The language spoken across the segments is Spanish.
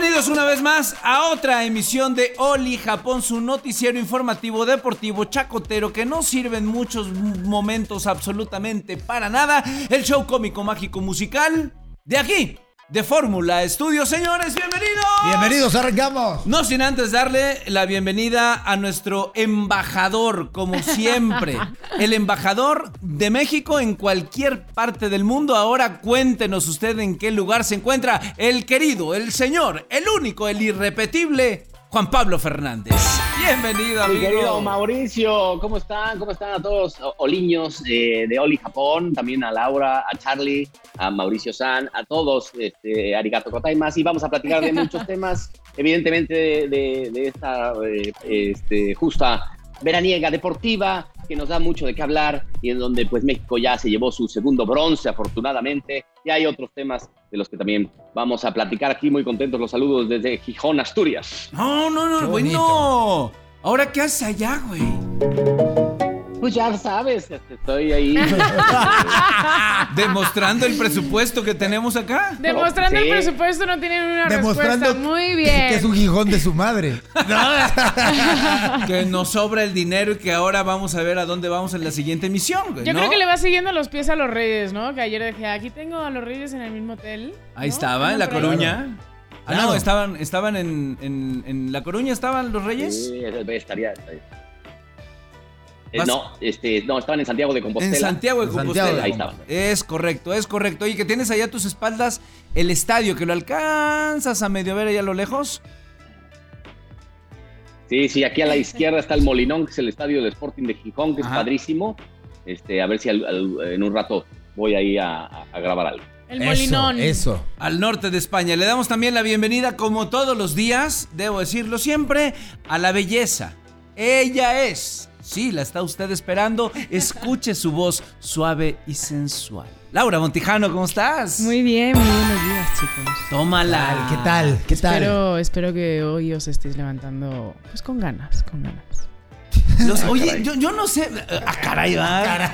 Bienvenidos una vez más a otra emisión de Oli Japón, su noticiero informativo deportivo chacotero que no sirve en muchos momentos absolutamente para nada. El show cómico mágico musical de aquí, de Fórmula Estudio. Señores, bienvenidos. Bienvenidos, arrancamos. No sin antes darle la bienvenida a nuestro embajador, como siempre. El embajador de México en cualquier parte del mundo. Ahora cuéntenos usted en qué lugar se encuentra el querido, el señor, el único, el irrepetible Juan Pablo Fernández. Bienvenido, Mi amigo. querido Mauricio, ¿cómo están? ¿Cómo están a todos? Oliños eh, de Oli Japón, también a Laura, a Charlie, a Mauricio San, a todos, este, arigato gozaimasu, y vamos a platicar de muchos temas, evidentemente de, de- de esta eh, este, justa veraniega deportiva que nos da mucho de qué hablar y en donde pues México ya se llevó su segundo bronce afortunadamente y hay otros temas de los que también vamos a platicar aquí muy contentos los saludos desde Gijón, Asturias. No, no, no, bueno. Ahora, ¿qué haces allá, güey? Pues ya sabes, este, estoy ahí. Demostrando el presupuesto que tenemos acá. Demostrando Sí. el presupuesto no tienen una Demostrando respuesta. Muy bien. que es un gijón de su madre. Que nos sobra el dinero y que ahora vamos a ver a dónde vamos en la siguiente emisión, güey. Yo ¿no? creo que le va siguiendo los pies a los reyes, ¿no? Que ayer dije, aquí tengo a los reyes en el mismo hotel. Ahí ¿no? estaba, en La. Coruña. Ah, no, estaban, estaban en, en, en La Coruña, estaban los reyes. Sí, estaría. estaría. Eh, no, este, no, estaban en Santiago de Compostela. En Santiago de Compostela. Santiago de Ahí estaban. Es correcto, es correcto. Y que tienes allá a tus espaldas el estadio, que lo alcanzas a medio ver allá a lo lejos. Sí, sí, aquí a la izquierda está el Molinón, que es el estadio de Sporting de Gijón, que Ajá. es padrísimo. Este, a ver si al- al- en un rato voy ahí a, a- a grabar algo. El molinón. Eso. al norte de España. Le damos también la bienvenida, como todos los días, debo decirlo siempre, a la belleza. Ella es, sí, la está usted esperando. Escuche su voz suave y sensual. Laura Montijano, ¿cómo estás? Muy bien, muy buenos días, chicos. Tómala. ¿Qué tal? ¿Qué tal? Espero, espero que hoy os estéis levantando pues con ganas, con ganas. Los- oye, yo, yo no sé. Ah, caray, va.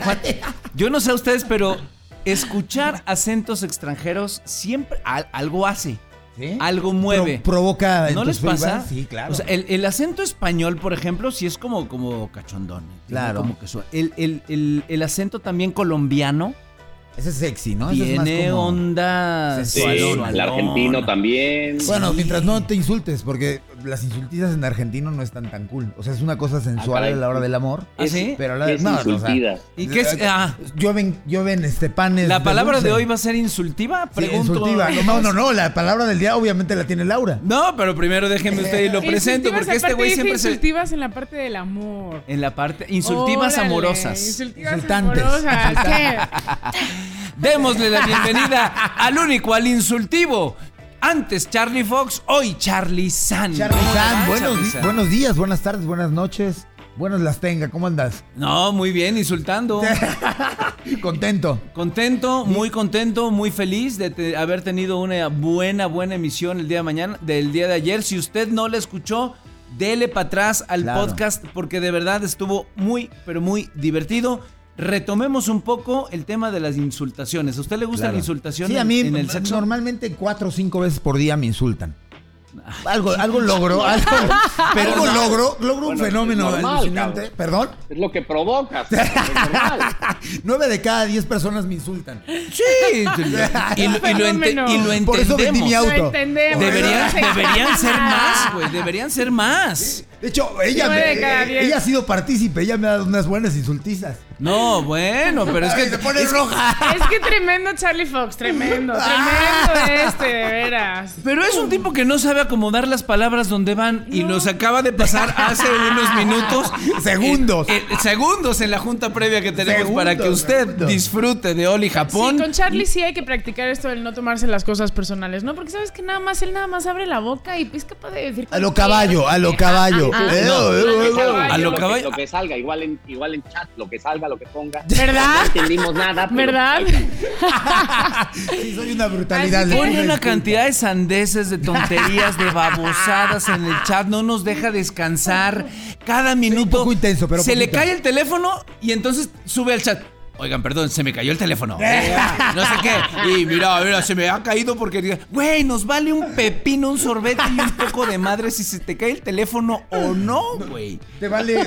Yo no sé a ustedes, pero escuchar acentos extranjeros siempre al- algo hace. ¿Sí? Algo mueve. Pro- provoca. ¿No les pasa? Sí, claro. O sea, el, el acento español, por ejemplo, sí es como, como cachondón. tiene Claro. Como que suena. el, el- el- el acento también colombiano Ese es sexy, ¿no? Ese es más tiene como- onda. Sí, el argentino también. Bueno, Sí. mientras no te insultes, porque las insultizas en argentino no están tan cool. O sea, es una cosa sensual a la hora del amor. ¿Ah, sí? Pero a la es no, o sea. ¿Y qué es? Ah, llueven, llueven este panes. ¿La palabra de hoy va a ser insultiva? Sí, Pregunto. insultiva. No, no, no, la palabra del día obviamente la tiene Laura. No, pero primero déjenme usted y lo presento, porque este güey siempre se. insultivas en la parte del amor. En la parte. Insultivas Órale, amorosas. Insultivas Insultantes. amorosas. ¿Qué? Démosle la bienvenida al único, al insultivo. Antes Charlie Fox, hoy Charlie San. Charlie ¿Cómo le San, buenos, Charlie di- San? buenos días, buenas tardes, buenas noches. Buenos las tenga, ¿cómo andas? No, muy bien, insultando. Contento. Contento, muy contento, muy feliz de te- haber tenido una buena, buena emisión el día de mañana, del día de ayer. Si usted no la escuchó, dele para atrás al Claro. podcast porque de verdad estuvo muy, pero muy divertido. Retomemos un poco el tema de las insultaciones. ¿A usted le gusta Claro. la insultación Sí, a en- mí en el sexo? normalmente cuatro o cinco veces por día me insultan. Algo, algo logro, algo, pero algo logro, logro un Bueno, fenómeno normal, alucinante. cabrón. Perdón, Es lo que provocas. nueve de cada diez personas me insultan. Sí, y, lo- y lo, ente- y lo entendemos. Por eso vendí mi auto. Lo entendemos. Deberían, deberían ser más, güey. Deberían ser más. De hecho, ella, me- ella ha sido partícipe, ella me ha dado unas buenas insultizas. No, bueno, pero es que se pone es roja. Es que tremendo Charlie Fox, tremendo, tremendo este, de veras. Pero es un tipo que no sabe acomodar las palabras donde van y nos acaba de pasar hace unos minutos. Segundos. eh, eh, segundos en la junta previa que tenemos Segundos, para que usted segundos. disfrute de Oli Japón. Sí, con Charlie sí hay que practicar esto del no tomarse las cosas personales, ¿no? Porque sabes que nada más él nada más abre la boca y es capaz de decir A lo caballo, a lo caballo. Ah, ah, Eh, no. eh, Lo que eh, salga, A lo que, caballo- lo que salga, igual en, igual en chat, lo que salga, lo que ponga. ¿Verdad? No entendimos nada. pero ¿Verdad? Sí, soy una brutalidad. Que- Pone una cantidad de sandeces, de tonterías, de babosadas en el chat, no nos deja descansar. Cada minuto poco intenso, pero se le cae el teléfono y entonces sube al chat. Oigan, perdón, se me cayó el teléfono. No sé qué. Y mira, mira, se me ha caído porque, güey, nos vale un pepino, un sorbete y un poco de madre si se te cae el teléfono o no, güey. Te vale.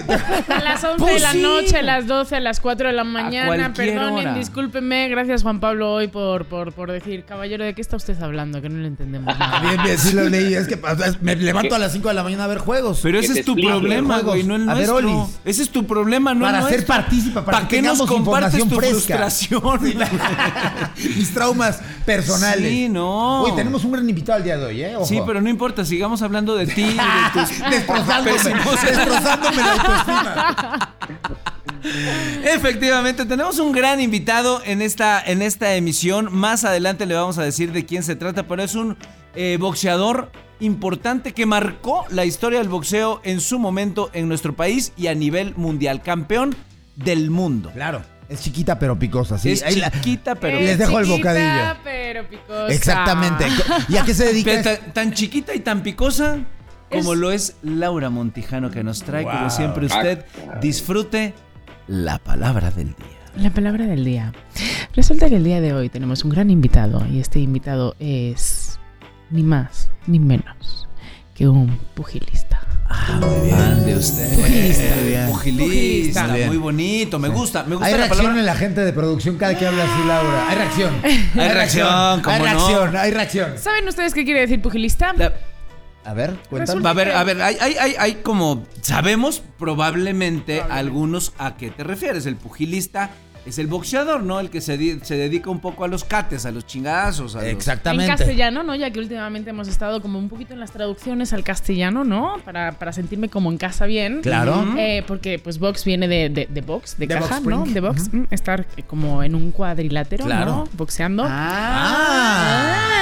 A las 11 Pues de la sí. noche, a las 12, a las 4 de la mañana. Perdonen, hora. discúlpenme. Gracias, Juan Pablo, hoy por, por, por decir, caballero, ¿de qué está usted hablando? Que no le entendemos nada. Bien, bien, sí lo leí. Es que me levanto a las 5 de la mañana a ver juegos. Pero Que ese es tu problema, güey, no el A ver, nuestro. Olis. Ese es tu problema, no Para el ser partícipe, para que qué nos compartes información tu fresca? frustración? Mis traumas personales. Sí, no. Uy, tenemos un gran invitado al día de hoy, ¿eh? Ojo. Sí, pero no importa, sigamos hablando de ti, de tus Destrozándome, destrozándome la autoestima. Efectivamente, tenemos un gran invitado en esta, en esta emisión. Más adelante le vamos a decir de quién se trata, pero es un eh, boxeador importante que marcó la historia del boxeo en su momento en nuestro país y a nivel mundial. Campeón del mundo. Claro, es chiquita pero picosa, sí. es Ahí la- chiquita, pero... Y les dejo el chiquita, bocadillo. pero picosa. Exactamente. ¿Y a qué se dedica? Pero tan, tan chiquita y tan picosa como Es- lo es Laura Montijano que nos trae, como siempre usted, disfrute la palabra del día. La palabra del día. Resulta que el día de hoy tenemos un gran invitado y este invitado es ni más ni menos que un pugilista. Ah, muy bien. de usted. Pugilista. Pugilista. Pugilista. Muy, bonito. Me gusta. Me gusta Hay la reacción palabra. en la gente de producción cada que habla así, Laura. Hay reacción. Hay reacción, cómo Hay no. reacción, hay reacción. ¿Saben ustedes qué quiere decir pugilista? La- A ver, cuéntame. A ver, a ver, hay, hay, hay, hay como, sabemos probablemente algunos a qué te refieres. El pugilista es el boxeador, ¿no? El que se, di- se dedica un poco a los cates, a los chingazos. A los- Exactamente. En castellano, ¿no? Ya que últimamente hemos estado como un poquito en las traducciones al castellano, ¿no? Para, para sentirme como en casa bien. Claro. Eh, porque pues box viene de, de, de box, de, De caja, box ¿no? spring. De box. mm, Estar eh, como en un cuadrilátero, Claro. ¿no? Boxeando. Ah.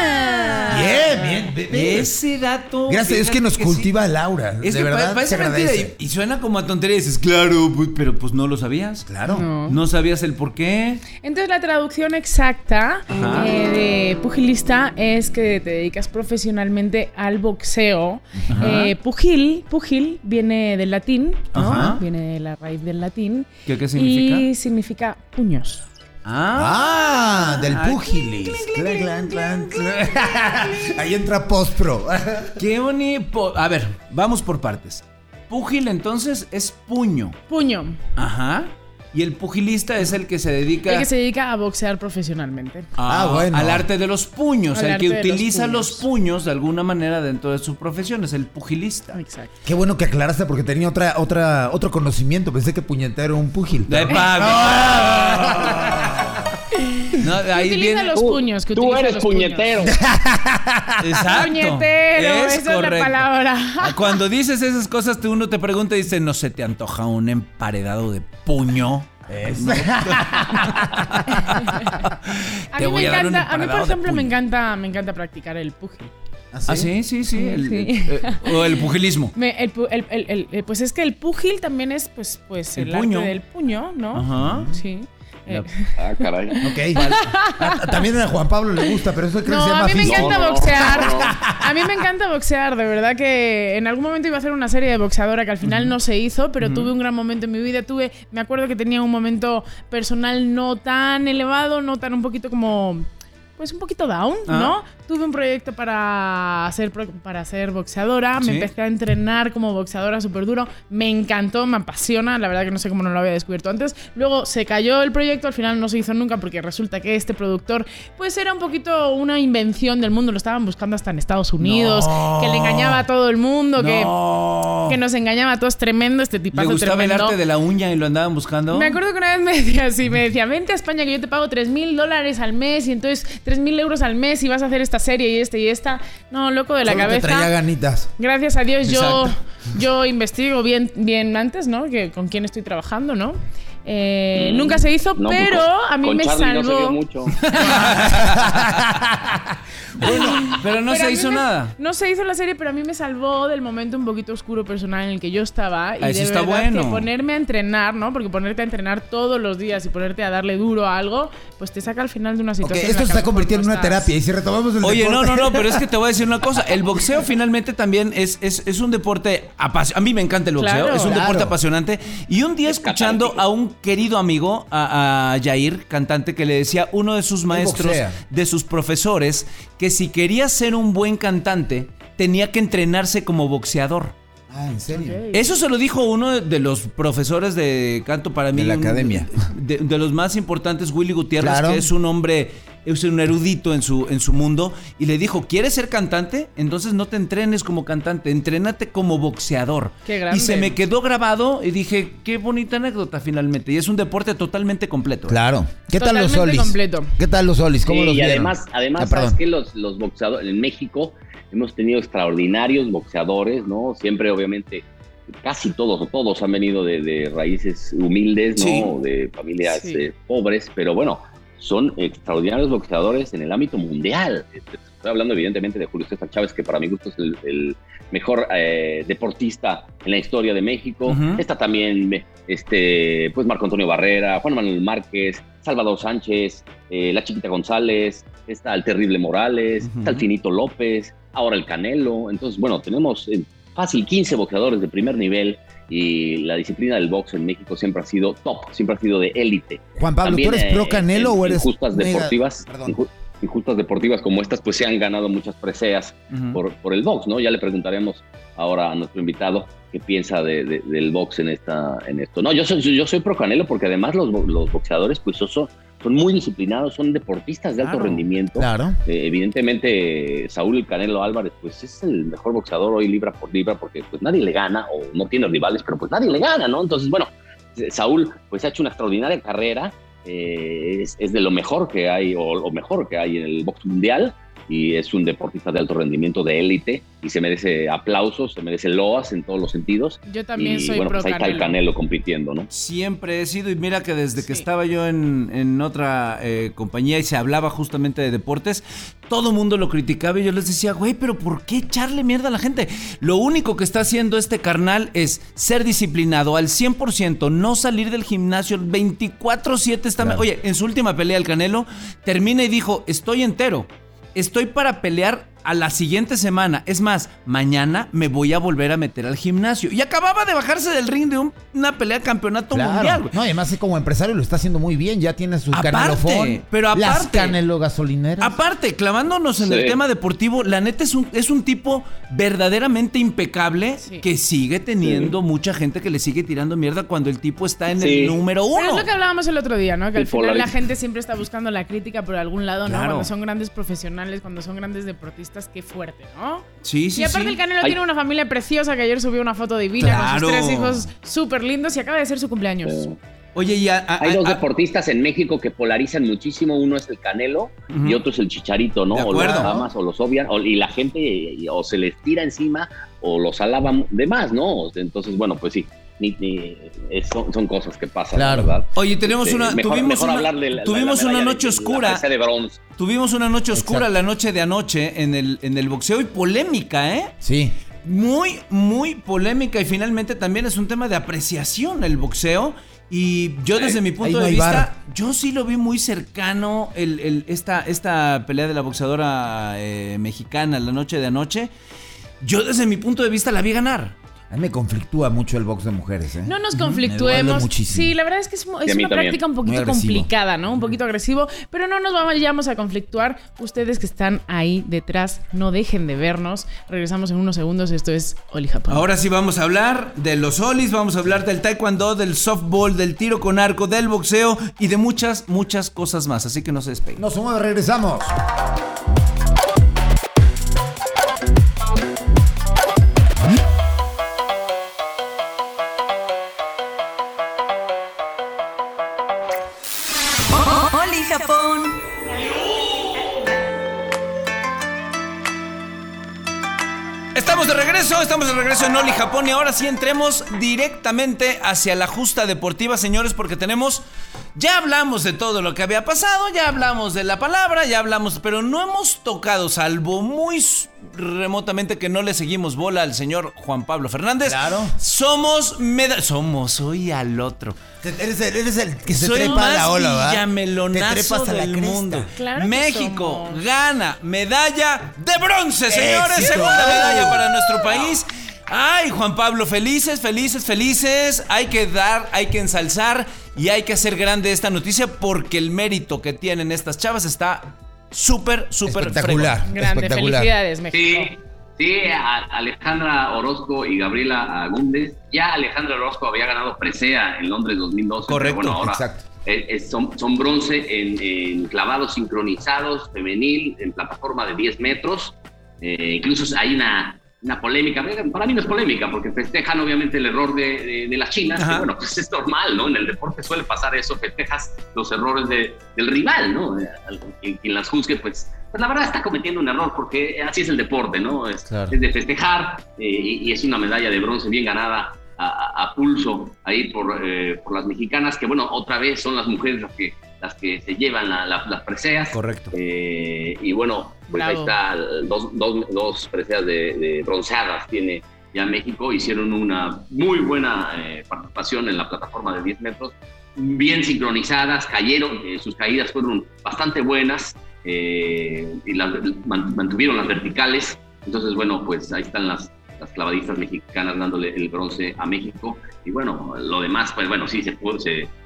Bien, bien. ve- Ese dato. Gracias, es que nos cultiva Laura. Es de que verdad, pa- parece mentira y, y suena como a tontería y dices, claro, pero pues no lo sabías. Claro. No. No sabías el por qué. Entonces la traducción exacta eh, de pugilista es que te dedicas profesionalmente al boxeo. Eh, pugil, pugil viene del latín, ¿no? Ajá. Viene de la raíz del latín. ¿Qué, qué significa? Y significa puños. Ah, del Ay, pugilis. Clan, clan, clan, clan. Ahí entra postpro. Qué bonito. A ver, vamos por partes. Púgil entonces es puño. Puño. Ajá. Y el pugilista es el que se dedica El que se dedica a boxear profesionalmente. a- Ah, bueno. al arte de los puños. Al el que los utiliza los puños. de alguna manera dentro de su profesión. Es el pugilista. Exacto. Qué bueno que aclaraste porque tenía otra, otra, otro conocimiento. Pensé que puñetero era un púgil. De No, ahí utiliza viene. los Tú, puños. Que tú eres puñetero. Exacto. Puñetero, Es esa es la palabra. Cuando dices esas cosas, te- uno te pregunta y dice, ¿no se te antoja un emparedado de puño? A Te mí voy me a dar un encanta, a mí por ejemplo me encanta, me encanta practicar el pugil. Ah, sí, sí, sí. el- Sí. eh, o el pugilismo. Me- el pu- el- el- el- el- pues es que el pugil también es pues, pues El el, puño. arte del puño, ¿no? Ajá. Sí. Eh, Ah, caray. Ok. A- También a Juan Pablo le gusta, pero eso creo que se No, llama a mí me físico. encanta No, no, boxear. no. A mí me encanta boxear, de verdad que en algún momento iba a hacer una serie de boxeadora que al final no se hizo, pero tuve un gran momento en mi vida. Tuve, me acuerdo que tenía un momento personal no tan elevado, no tan un poquito como pues un poquito down, Ah. ¿no? Tuve un proyecto para ser, para ser boxeadora, Sí. me empecé a entrenar como boxeadora súper duro, me encantó, me apasiona, la verdad que no sé cómo no lo había descubierto antes. Luego se cayó el proyecto, al final no se hizo nunca porque resulta que este productor pues era un poquito una invención del mundo, lo estaban buscando hasta en Estados Unidos, No. que le engañaba a todo el mundo, que, No. que nos engañaba a todos, tremendo este ¿Le tipazo gustaba el tremendo. arte de la uña y lo andaban buscando? Me acuerdo que una vez me decía así, me decía, vente a España que yo te pago 3 mil dólares al mes y entonces 3 mil euros al mes y vas a hacer esta serie y esta y esta. No, loco de la Solo te traía cabeza. ganitas. Gracias a Dios yo, Exacto. yo investigo bien, bien antes, ¿no? Que con quién estoy trabajando, ¿no? Eh, Mm, nunca se hizo, no, pero con- a mí me Charlie no salvó. mucho. Bueno, pero no Pero se hizo me- nada. No se hizo la serie, pero a mí me salvó del momento un poquito oscuro personal en el que yo estaba. Y Ah, eso de está verdad bueno. que ponerme a entrenar, ¿no? Porque ponerte a entrenar todos los días y ponerte a darle duro a algo, pues te saca al final de una situación. esto se está convirtiendo en no una terapia. Y si retomamos el Oye, no, deporte- no, no, pero es que te voy a decir una cosa. El boxeo finalmente también es, es, es un deporte apasionante. A mí me encanta el boxeo, Claro. es un Claro. deporte apasionante. Y un día Es escuchando catártico. a un querido amigo, a, a Jair, cantante, que le decía uno de sus maestros, de sus profesores, que si quería ser un buen cantante, tenía que entrenarse como boxeador. Ah, ¿en serio? Eso se lo dijo uno de los profesores de canto para mí. De la un- academia. De, de los más importantes, Willy Gutiérrez, Claro. que es un hombre, es un erudito en su, en su mundo. Y le dijo, ¿quieres ser cantante? Entonces no te entrenes como cantante, entrénate como boxeador. Qué grande. Y se me quedó grabado y dije, qué bonita anécdota finalmente. Y es un deporte totalmente completo. Claro. ¿Qué tal los Totalmente solis? completo. ¿Qué tal los solis? ¿Cómo Sí, los y vieron? además, además Ah, sabes que los, los boxeadores en México hemos tenido extraordinarios boxeadores, ¿no? Siempre, obviamente, casi todos o todos han venido de, de raíces humildes, ¿no? Sí. O De familias Sí. eh, pobres, pero bueno, son extraordinarios boxeadores en el ámbito mundial. Este, Estoy hablando, evidentemente, de Julio César Chávez, que para mi gusto es el, el mejor eh, deportista en la historia de México. Está también este, pues Marco Antonio Barrera, Juan Manuel Márquez, Salvador Sánchez, eh, la Chiquita González, está el Terrible Morales, está el Finito López, ahora el Canelo. Entonces, bueno, tenemos eh, fácil 15 boxeadores de primer nivel y la disciplina del box en México siempre ha sido top, siempre ha sido de élite. Juan Pablo, También, ¿tú eres pro eh, Canelo en- o eres Injustas mega- deportivas. Perdón. inju- Injustas deportivas como estas, pues se han ganado muchas preseas por, por el box, ¿no? Ya le preguntaremos ahora a nuestro invitado qué piensa de- de- del box en esta en esto. No, yo soy, yo soy pro Canelo porque además los, los boxeadores pues son, son muy disciplinados, son deportistas de alto Claro. rendimiento. Claro. Eh, evidentemente Saúl el Canelo Álvarez pues es el mejor boxeador hoy libra por libra porque pues nadie le gana o no tiene rivales, pero pues nadie le gana, ¿no? Entonces, bueno, eh, Saúl pues ha hecho una extraordinaria carrera, eh, es, es de lo mejor que hay o lo mejor que hay en el box mundial y es un deportista de alto rendimiento de élite y se merece aplausos, se merece loas en todos los sentidos. Yo también y soy bueno, pro pues ahí está el Canelo. Compitiendo, ¿no? Siempre he sido, y mira que desde que estaba yo en, en otra eh, compañía y se hablaba justamente de deportes, todo mundo lo criticaba y yo les decía, güey, pero ¿por qué echarle mierda a la gente? Lo único que está haciendo este carnal es ser disciplinado al 100%, no salir del gimnasio 24/7. Está Claro. Oye, en su última pelea el Canelo termina y dijo, estoy entero. Estoy para pelear a la siguiente semana. Es más, mañana me voy a volver a meter al gimnasio. Y acababa de bajarse del ring de un- una pelea de campeonato mundial. Güey. No, y además como empresario lo está haciendo muy bien. Ya tiene su Aparte, canelofón. pero Las aparte- canelo gasolineras. Aparte, clavándonos en el tema deportivo, la neta es un, es un tipo verdaderamente impecable Sí. que sigue teniendo mucha gente que le sigue tirando mierda cuando el tipo está en Sí. el número Pero uno. es lo que hablábamos el otro día, ¿no? Que al final la gente siempre está buscando la crítica por algún lado, ¿no? Claro. Cuando son grandes profesionales, cuando son grandes deportistas, qué fuerte, ¿no? Sí, sí, y aparte sí. el Canelo Ay. tiene una familia preciosa que ayer subió una foto divina Claro. con sus tres hijos súper lindos y acaba de ser su cumpleaños. Oye, ya. a- Hay a- dos a- deportistas en México que polarizan muchísimo. Uno es el Canelo y otro es el Chicharito, ¿no? De O los acuerdo. o los obvian. o- y la gente o se les tira encima o los alaba de más, ¿no? Entonces, bueno, pues sí. Ni- ni- es- son, son cosas que pasan, Claro. ¿verdad? Oye, tenemos Este, una. mejor, tuvimos mejor una, hablar de la- tuvimos la una medalla noche de- de la oscura. presa de bronce. Tuvimos una noche oscura Exacto. la noche de anoche en el, en el boxeo y polémica, ¿eh? Sí. Muy, muy polémica y finalmente también es un tema de apreciación el boxeo. Y yo desde mi punto de vista, bar. yo sí lo vi muy cercano el, el- esta, esta pelea de la boxeadora eh, mexicana la noche de anoche. Yo desde mi punto de vista la vi ganar. A mí me conflictúa mucho el box de mujeres, ¿eh? No nos Me duele conflictuemos. muchísimo. Sí, la verdad es que es, es una también. práctica un poquito complicada, ¿no? Un poquito agresivo, pero no nos vayamos a conflictuar. Ustedes que están ahí detrás, no dejen de vernos. Regresamos en unos segundos. Esto es Oli Japón. Ahora sí vamos a hablar de los olis, vamos a hablar del taekwondo, del softball, del tiro con arco, del boxeo y de muchas, muchas cosas más. Así que no se despeguen. No se mueve, regresamos. Estamos de regreso, estamos de regreso en Oli Japón y ahora sí entremos directamente hacia la justa deportiva, señores, porque tenemos, ya hablamos de todo lo que había pasado, ya hablamos de la palabra, ya hablamos, pero no hemos tocado, salvo muy remotamente que no le seguimos bola al señor Juan Pablo Fernández. Claro. Somos, meda somos, soy al otro. Eres el, eres el que se Soy trepa más a la ola, ¿verdad? Te trepas a la del cresta. mundo. Claro México somos. gana medalla de bronce, señores. ¡Éxito! Segunda medalla para nuestro país. Ay, Juan Pablo, felices, felices, felices. Hay que dar, hay que ensalzar y hay que hacer grande esta noticia porque el mérito que tienen estas chavas está súper, súper Espectacular. fregón. Grande, espectacular. felicidades, México. Sí, sí, a- Alejandra Orozco y Gabriela Agúndez. Ya Alejandra Orozco había ganado presea en Londres 2012. pero Correcto, bueno, ahora exacto. son, son bronce en, en clavados sincronizados, femenil, en plataforma de 10 metros. Eh, incluso hay una, una polémica, para mí no es polémica, porque festejan obviamente el error de, de- de las chinas, Ajá. que bueno, pues es normal, ¿no? En el deporte suele pasar eso, festejas los errores de- del rival, ¿no? Eh, Quien, quien las juzgue, pues, pues la verdad está cometiendo un error, porque así es el deporte, ¿no? Es, Claro. es de festejar eh, y, y es una medalla de bronce bien ganada a pulso ahí por, eh, por las mexicanas, que bueno, otra vez son las mujeres las que, las que se llevan la- la- las preseas. Correcto. Eh, y bueno, pues ahí está, dos, dos, dos preseas de, de bronceadas tiene ya México. Hicieron una muy buena eh, participación en la plataforma de 10 metros, bien sincronizadas, cayeron, eh, sus caídas fueron bastante buenas eh, y las, mantuvieron las verticales. Entonces, bueno, pues ahí están las, las clavadistas mexicanas dándole el bronce a México. Y bueno, lo demás, pues bueno, sí, se, pudo-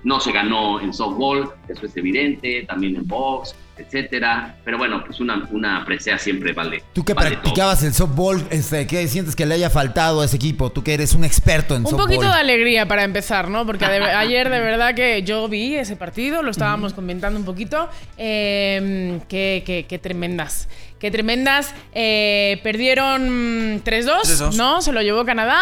no se ganó en softball, eso es evidente, también en box, etcétera. Pero bueno, pues una, una presea siempre vale. Tú que vale todo. practicabas el softball, este, ¿qué sientes que le haya faltado a ese equipo? Tú que eres un experto en Un softball. poquito de alegría para empezar, ¿no? Porque de- ayer de verdad que yo vi ese partido, lo estábamos comentando un poquito. eh, qué, qué- qué tremendas. Qué tremendas. eh, perdieron 3-2, 3-2. ¿no? Se lo llevó Canadá.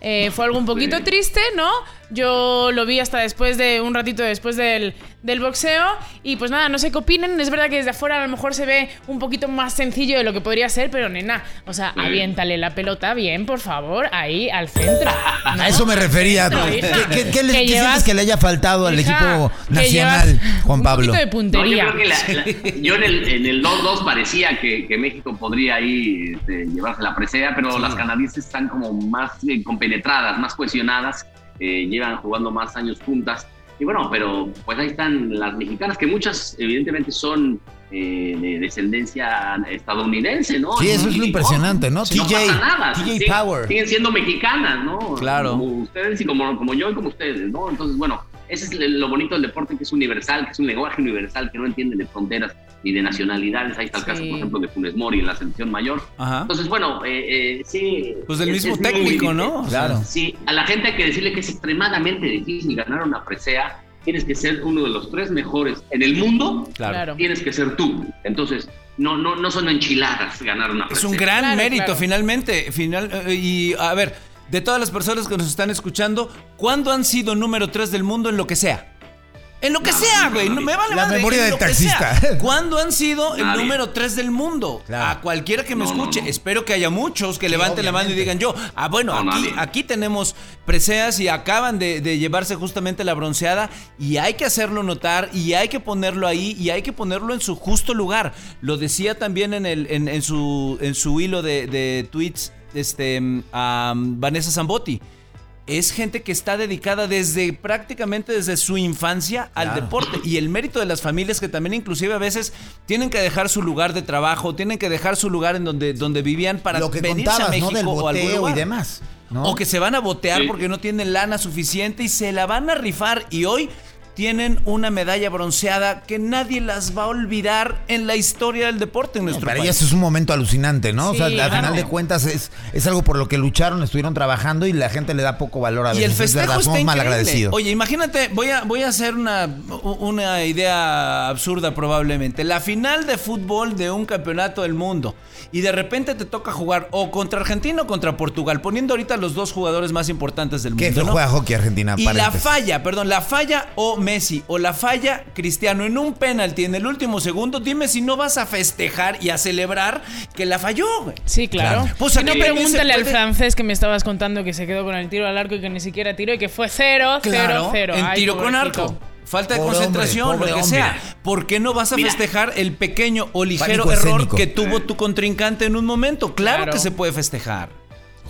eh, fue algo un poquito triste, ¿no? Yo lo vi hasta después de un ratito después del, del boxeo. Y pues nada, no sé qué opinen. Es verdad que desde afuera a lo mejor se ve un poquito más sencillo de lo que podría ser, pero nena, o sea, Sí. aviéntale la pelota bien, por favor, ahí al centro. ¿no? A eso me refería. Centro, ¿Qué, hija. qué- qué le- Que qué llevas- que le haya faltado al Hija, equipo nacional, Juan Pablo? Un poquito de No, yo puntería. creo que la- la- yo en el, en el 2-2 parecía que, que México podría ahí este, llevarse la presea, pero las canadienses están como más eh, compenetradas, más cohesionadas, eh, llevan jugando más años juntas. Y bueno, pero pues ahí están las mexicanas, que muchas evidentemente son eh, de descendencia estadounidense, ¿no? Sí, eso es lo impresionante, ¿no? no TJ, pasa nada, TJ sí, Power. Siguen siendo mexicanas, ¿no? Claro. Como ustedes y como, como yo y como ustedes, ¿no? Entonces, bueno, ese es lo bonito del deporte, que es universal, que es un lenguaje universal, que no entiende de fronteras ni de nacionalidades. Ahí está el Sí. caso, por ejemplo, de Funes Mori en la selección mayor. Ajá. Entonces, bueno, eh, eh, sí. Pues del es- mismo es muy técnico. ¿no? Claro. Sí, a la gente hay que decirle que es extremadamente difícil ganar una presea. Tienes que ser uno de los tres mejores en el mundo. Claro. Tienes que ser tú. Entonces, no, no, no son enchiladas ganar una Es presea. un gran Claro, mérito, claro. finalmente. Final, eh, y a ver, de todas las personas que nos están escuchando, ¿cuándo han sido número 3 del mundo en lo que sea? En lo que No, sea, güey. no, me vale La madre, memoria en del taxista. ¿Cuándo han sido el número 3 del mundo? Claro. A cualquiera que me No, escuche. no. Espero que haya muchos que levanten la mano y digan yo. Ah, bueno, No, aquí, tenemos preseas y acaban de, de llevarse justamente la bronceada y hay que hacerlo notar y hay que ponerlo ahí y hay que ponerlo en su justo lugar. Lo decía también en, el, en, en su, en su hilo de, de tweets este, a Vanessa Zambotti. Es gente que está dedicada desde prácticamente desde su infancia al Claro. deporte y el mérito de las familias que también inclusive a veces tienen que dejar su lugar de trabajo, tienen que dejar su lugar en donde, donde vivían para Lo que venirse a México ¿no? Del o boteo y lugar. demás. ¿no? o que se van a botear Sí. porque no tienen lana suficiente y se la van a rifar y hoy tienen una medalla bronceada que nadie las va a olvidar en la historia del deporte en nuestro Para país. ellas es un momento alucinante, ¿no? o sea, al claro. final de cuentas es, es algo por lo que lucharon, estuvieron trabajando y la gente le da poco valor a Y veces. el festejo es verdad, está mal increíble. agradecidos. Oye, imagínate, voy a, voy a hacer una, una idea absurda probablemente. La final de fútbol de un campeonato del mundo. Y de repente te toca jugar o contra Argentina o contra Portugal, poniendo ahorita los dos jugadores más importantes del ¿Qué mundo. ¿no? juega hockey Argentina? Y la falla, perdón, la falla o Messi o la falla Cristiano en un penalti en el último segundo, dime si no vas a festejar y a celebrar que la falló, güey. Sí, claro. Claro. Pues si no, pregúntale al francés que me estabas contando que se quedó con el tiro al arco y que ni siquiera tiró y que fue cero, cero, Claro, cero. en Ay, tiro con arco. Falta de Pobre concentración, hombre, lo que sea. ¿Por qué no vas a Mira. festejar el pequeño o ligero error escénico. que tuvo tu contrincante en un momento? Claro, Claro. que se puede festejar.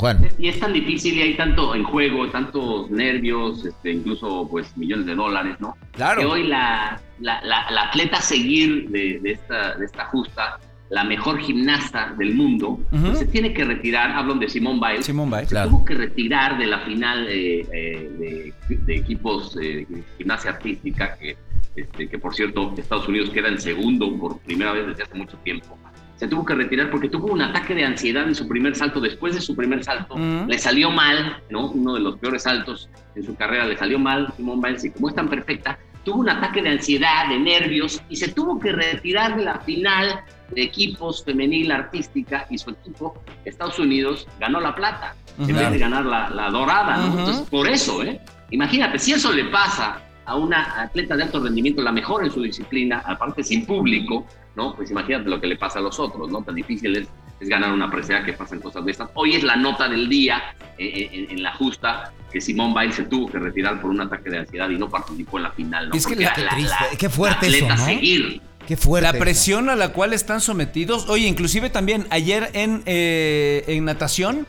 Juan. Y es tan difícil y hay tanto en juego, tantos nervios, este, incluso pues millones de dólares, ¿no? Claro. Que hoy la, la, la- la atleta a seguir de, de esta, de esta justa, la mejor gimnasta del mundo, pues, se tiene que retirar, hablan de Simone Biles, Simón Biles. se Claro. tuvo que retirar de la final eh, eh, de, de equipos eh, de gimnasia artística, que, este, que por cierto Estados Unidos queda en segundo por primera vez desde hace mucho tiempo. Se tuvo que retirar porque tuvo un ataque de ansiedad en su primer salto. Después de su primer salto, le salió mal, ¿no? Uno de los peores saltos en su carrera, le salió mal Simone Biles y como es tan perfecta, tuvo un ataque de ansiedad, de nervios y se tuvo que retirar de la final de equipos femenil artística y su equipo, Estados Unidos, ganó la plata en vez de ganar la, la dorada, ¿no? Entonces, por eso, ¿eh? Imagínate, si eso le pasa a una atleta de alto rendimiento, la mejor en su disciplina, aparte sin público, ¿no? Pues imagínate lo que le pasa a los otros, ¿no? Tan difícil es, es ganar una presea que pasan cosas de estas. Hoy es la nota del día eh, en, en la justa que Simón Biles se tuvo que retirar por un ataque de ansiedad y no participó en la final, ¿no? Es que la- qué triste, qué fuerte la atleta eso, a ¿no? seguir. Qué fuerte. La presión a la cual están sometidos. Oye, inclusive también ayer en, eh, en natación,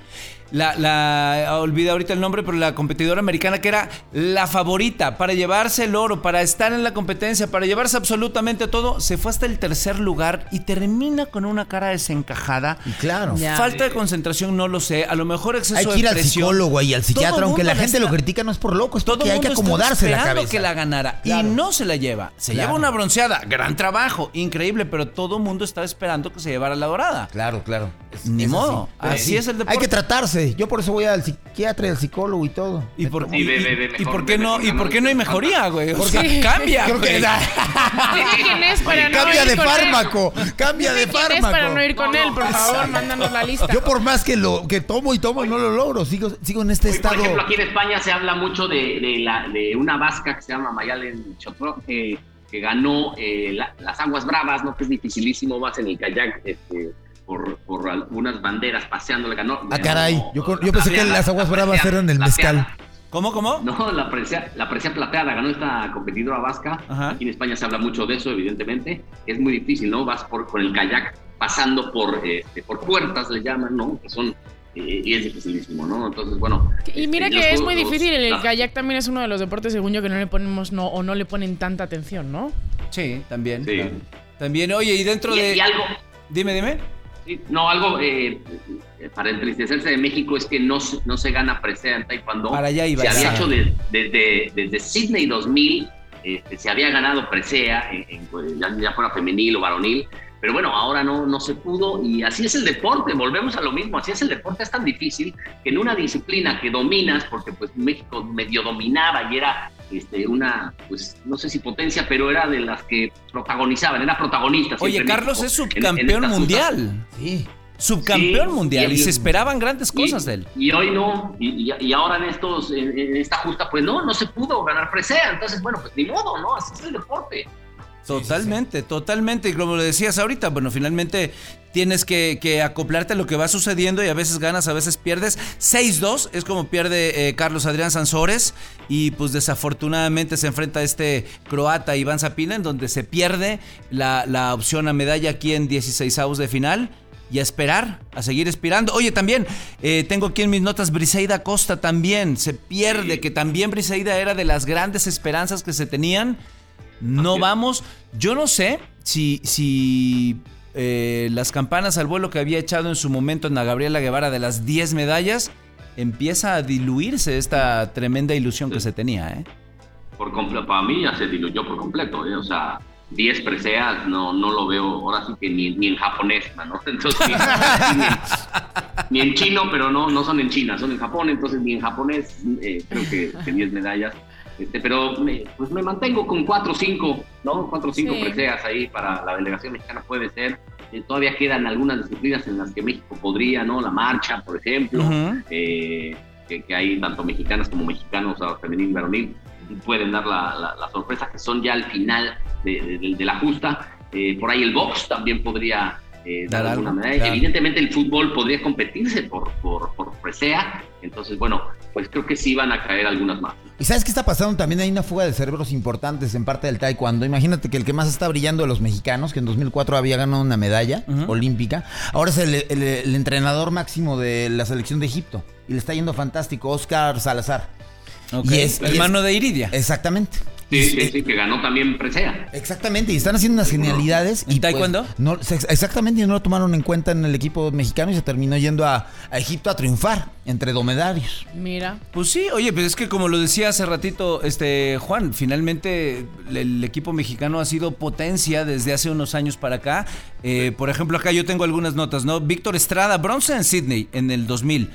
la, la olvidé ahorita el nombre, pero la competidora americana que era la favorita para llevarse el oro, para estar en la competencia, para llevarse absolutamente todo, se fue hasta el tercer lugar y termina con una cara desencajada. Y claro. Ya. Falta de concentración, no lo sé. A lo mejor exceso Hay que de ir al presión. psicólogo y al Todo psiquiatra, aunque mundo la gente lo critica, no es por loco, es Todo porque hay que acomodarse la cabeza. que la ganara Claro. y no se la lleva. Se Claro. lleva una bronceada, gran trabajo, increíble, pero todo el mundo estaba esperando que se llevara la dorada. Claro, claro. Ni es modo, así es el deporte. Hay que tratarse. Yo por eso voy al psiquiatra y al psicólogo y todo. ¿Y por, Sí, ve, ve, ve, y- y mejor, por qué ve, no, mejor, y por qué no hay mejoría, güey? O Porque- sea, cambia, Creo que güey. Dime quién es para no Cambia ir de con él. fármaco. Cambia de Dime quién es fármaco. para no ir con No, él, no. por favor, mándanos la lista. Yo por más que lo que tomo y tomo no lo logro. Sigo, sigo en este Hoy, estado. Por ejemplo, aquí en España se habla mucho de, de la, de una vasca que se llama Mayalen Chotró, que, que ganó eh, la- las aguas bravas, ¿no? Que es dificilísimo, vas en el kayak este, por, por algunas banderas paseando, le ganó. Ah, caray. Yo, con- la yo pensé que plateada, las aguas la bravas eran el plateada. mezcal. ¿Cómo, cómo? No, la presea, la presea plateada ganó esta competidora vasca. Ajá. Aquí en España se habla mucho de eso, evidentemente. Es muy difícil, ¿no? Vas por, con el kayak pasando por, este, por puertas, le llaman, ¿no? Que son, eh, y es dificilísimo, ¿no? Entonces, bueno. Y mira este, que los- es muy los- difícil, el kayak también es uno de los deportes, según yo, que no le ponemos no, o no le ponen tanta atención, ¿no? Sí, también. Sí. También, oye, y dentro Y, de. y algo, Dime, dime. Sí, no, algo eh, eh, para entristecerse de México es que no, se- no se gana presea en Taekwondo. Para allá iba, Se había hecho de- desde, desde Sydney 2000, este, se había ganado presea, en- en, pues, ya, ya fuera femenil o varonil, pero bueno, ahora no, no se pudo y así es el deporte, volvemos a lo mismo, así es el deporte, es tan difícil que en una disciplina que dominas, porque pues México medio dominaba y era este, una, pues no sé si potencia, pero era de las que protagonizaban, era protagonista. Oye, Carlos México es en- en subcampeón mundial. Sí. Subcampeón Sí, mundial. y- Y se esperaban grandes y- cosas de él. Y hoy no, y ahora en estos, en, en esta justa, pues no, no se pudo ganar presea. Entonces, bueno, pues ni modo, ¿no? Así es el deporte. Totalmente, totalmente. Y como lo decías ahorita, bueno, finalmente tienes que, que acoplarte a lo que va sucediendo y a veces ganas, a veces pierdes. 6-2 es como pierde eh, Carlos Adrián Sansores y pues desafortunadamente se enfrenta a este croata Iván Zapina en donde se pierde la, la opción a medalla aquí en 16 avos de final. Y a esperar, a seguir aspirando. Oye, también eh, tengo aquí en mis notas Briseida Costa también. Se pierde, Sí. que también Briseida era de las grandes esperanzas que se tenían. No vamos. Yo no sé si, si eh, las campanas al vuelo que había echado en su momento en la Gabriela Guevara de las 10 medallas empieza a diluirse esta tremenda ilusión que se tenía, ¿eh? Por completo, para mí ya se diluyó por completo, ¿eh? o sea, 10 preseas no, no lo veo ahora sí que ni, ni en japonés, ¿no? Entonces, ni, ni en- ni en chino, pero no, no son en China, son en Japón, entonces ni en japonés eh, creo que, que 10 medallas. Este, pero me, pues me mantengo con 4 o 5, ¿no? 4 o 5 Sí. preseas ahí para la delegación mexicana puede ser. Eh, todavía quedan algunas disciplinas en las que México podría, ¿no? La marcha, por ejemplo, Ujú. eh, que, que hay tanto mexicanas como mexicanos, o sea, femenil y varonil, pueden dar la, la- la sorpresa que son ya al final de, de- de- la justa. Eh, por ahí el box también podría eh, dar alguna medalla. claro. Evidentemente el fútbol podría competirse por, por, por presea, entonces bueno, pues creo que sí van a caer algunas más. ¿Y sabes qué está pasando? También hay una fuga de cerebros importantes en parte del taekwondo. Imagínate que el que más está brillando de los mexicanos, que en 2004 había ganado una medalla olímpica, ahora es el, el- el entrenador máximo de la selección de Egipto. Y le está yendo fantástico, Oscar Salazar. Ok. Y es- y es- Hermano de Iridia. Exactamente. Sí, sí, sí, que ganó también presea. Exactamente, y están haciendo unas genialidades. ¿En y pues, taekwondo? no, se- exactamente, y no lo tomaron en cuenta en el equipo mexicano y se terminó yendo a, a Egipto a triunfar entre domedarios. Mira. Pues sí, oye, pues es que como lo decía hace ratito, este Juan, finalmente el, el equipo mexicano ha sido potencia desde hace unos años para acá. Eh, por ejemplo, acá yo tengo algunas notas, ¿no? Víctor Estrada, bronce en Sydney en el 2000.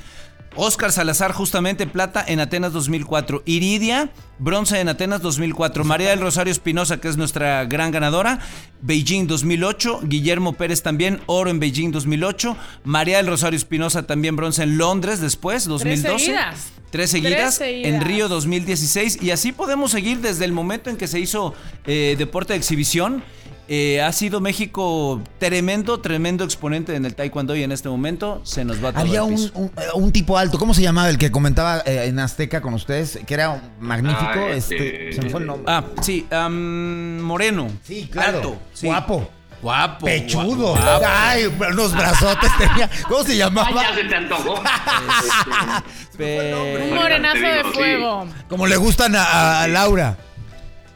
Oscar Salazar, justamente plata en Atenas 2004. Iridia, bronce en Atenas 2004. María del Rosario Espinosa, que es nuestra gran ganadora. Beijing 2008. Guillermo Pérez también, oro en Beijing 2008. María del Rosario Espinosa también bronce en Londres después, 2012. seguidas. Tres seguidas, Tres seguidas. en Río 2016 y así podemos seguir desde el momento en que se hizo eh, deporte de exhibición. Eh, ha sido México tremendo, tremendo exponente en el taekwondo y en este momento se nos va todo Había un, piso. un- eh, un tipo alto, ¿cómo se llamaba el que comentaba eh, en Azteca con ustedes? Que era magnífico. Ah, este, este, se me fue el nombre. Ah, sí, Moreno. sí, claro. Alto, sí. Guapo. Guapo. Pechudo. guapo. Ay, unos brazotes tenía. ¿Cómo se Ay, llamaba? ya se te antojó. Pe- Un morenazo de fuego. Como le gustan a, a- a Laura.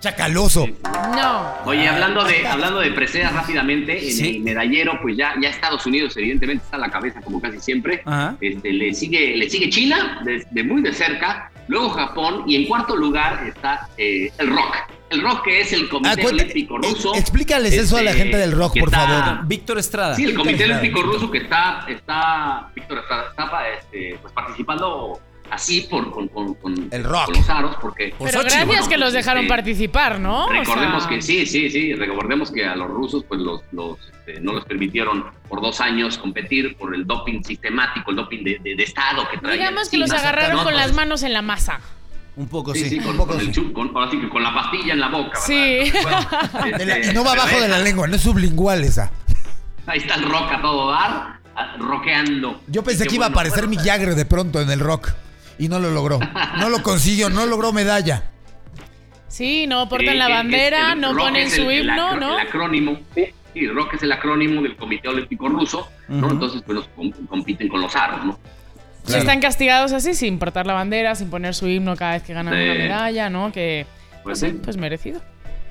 Chacaloso. No. Oye, hablando de, hablando de preseas rápidamente, en Sí. el medallero, pues ya, ya Estados Unidos evidentemente está a la cabeza como casi siempre. Ajá. Este, le, sigue, le sigue China de, de muy de cerca, luego Japón y en cuarto lugar está eh, el rock. El rock que es el Ah, Comité cuenta- Olímpico eh, Ruso. explícales eso a la este, gente del rock, por está- favor. Víctor Estrada. Sí, el Comité Víctor Olímpico Estrada. Ruso que está, está Víctor Estrada, está este, pues, participando así por, con, con, con- El rock. con los aros, porque... Por Pero Sochi, gracias bueno, que los dejaron este, participar, ¿no? O Recordemos sea, que sí, sí, sí, recordemos que a los rusos pues los, los, este, no les permitieron por dos años competir por el doping sistemático, el doping de, de- de Estado que traían. Digamos que los agarraron con las manos en la masa. Un poco Sí, sí. sí, un con, poco con el sí. chup, con, ahora sí que con la pastilla en la boca. Sí. Entonces, bueno, De la- este, y no va abajo de la lengua, no es sublingual esa. Ahí está el rock a todo dar, rockeando. Yo pensé Y que iba a aparecer bueno, Mick Jagger de pronto en el rock. Y no lo logró. No lo consiguió, no logró medalla. Sí, no eh, portan la bandera, el no rock ponen su el- el himno, acro- ¿no? El acrónimo, sí, el rock es el acrónimo del Comité Olímpico Ruso, ¿no? Entonces pues los com- compiten con los aros, ¿no? Sí, Están castigados así, sin portar la bandera, sin poner su himno cada vez que ganan Sí. una medalla, ¿no? Que, Pues pues, sí. pues merecido.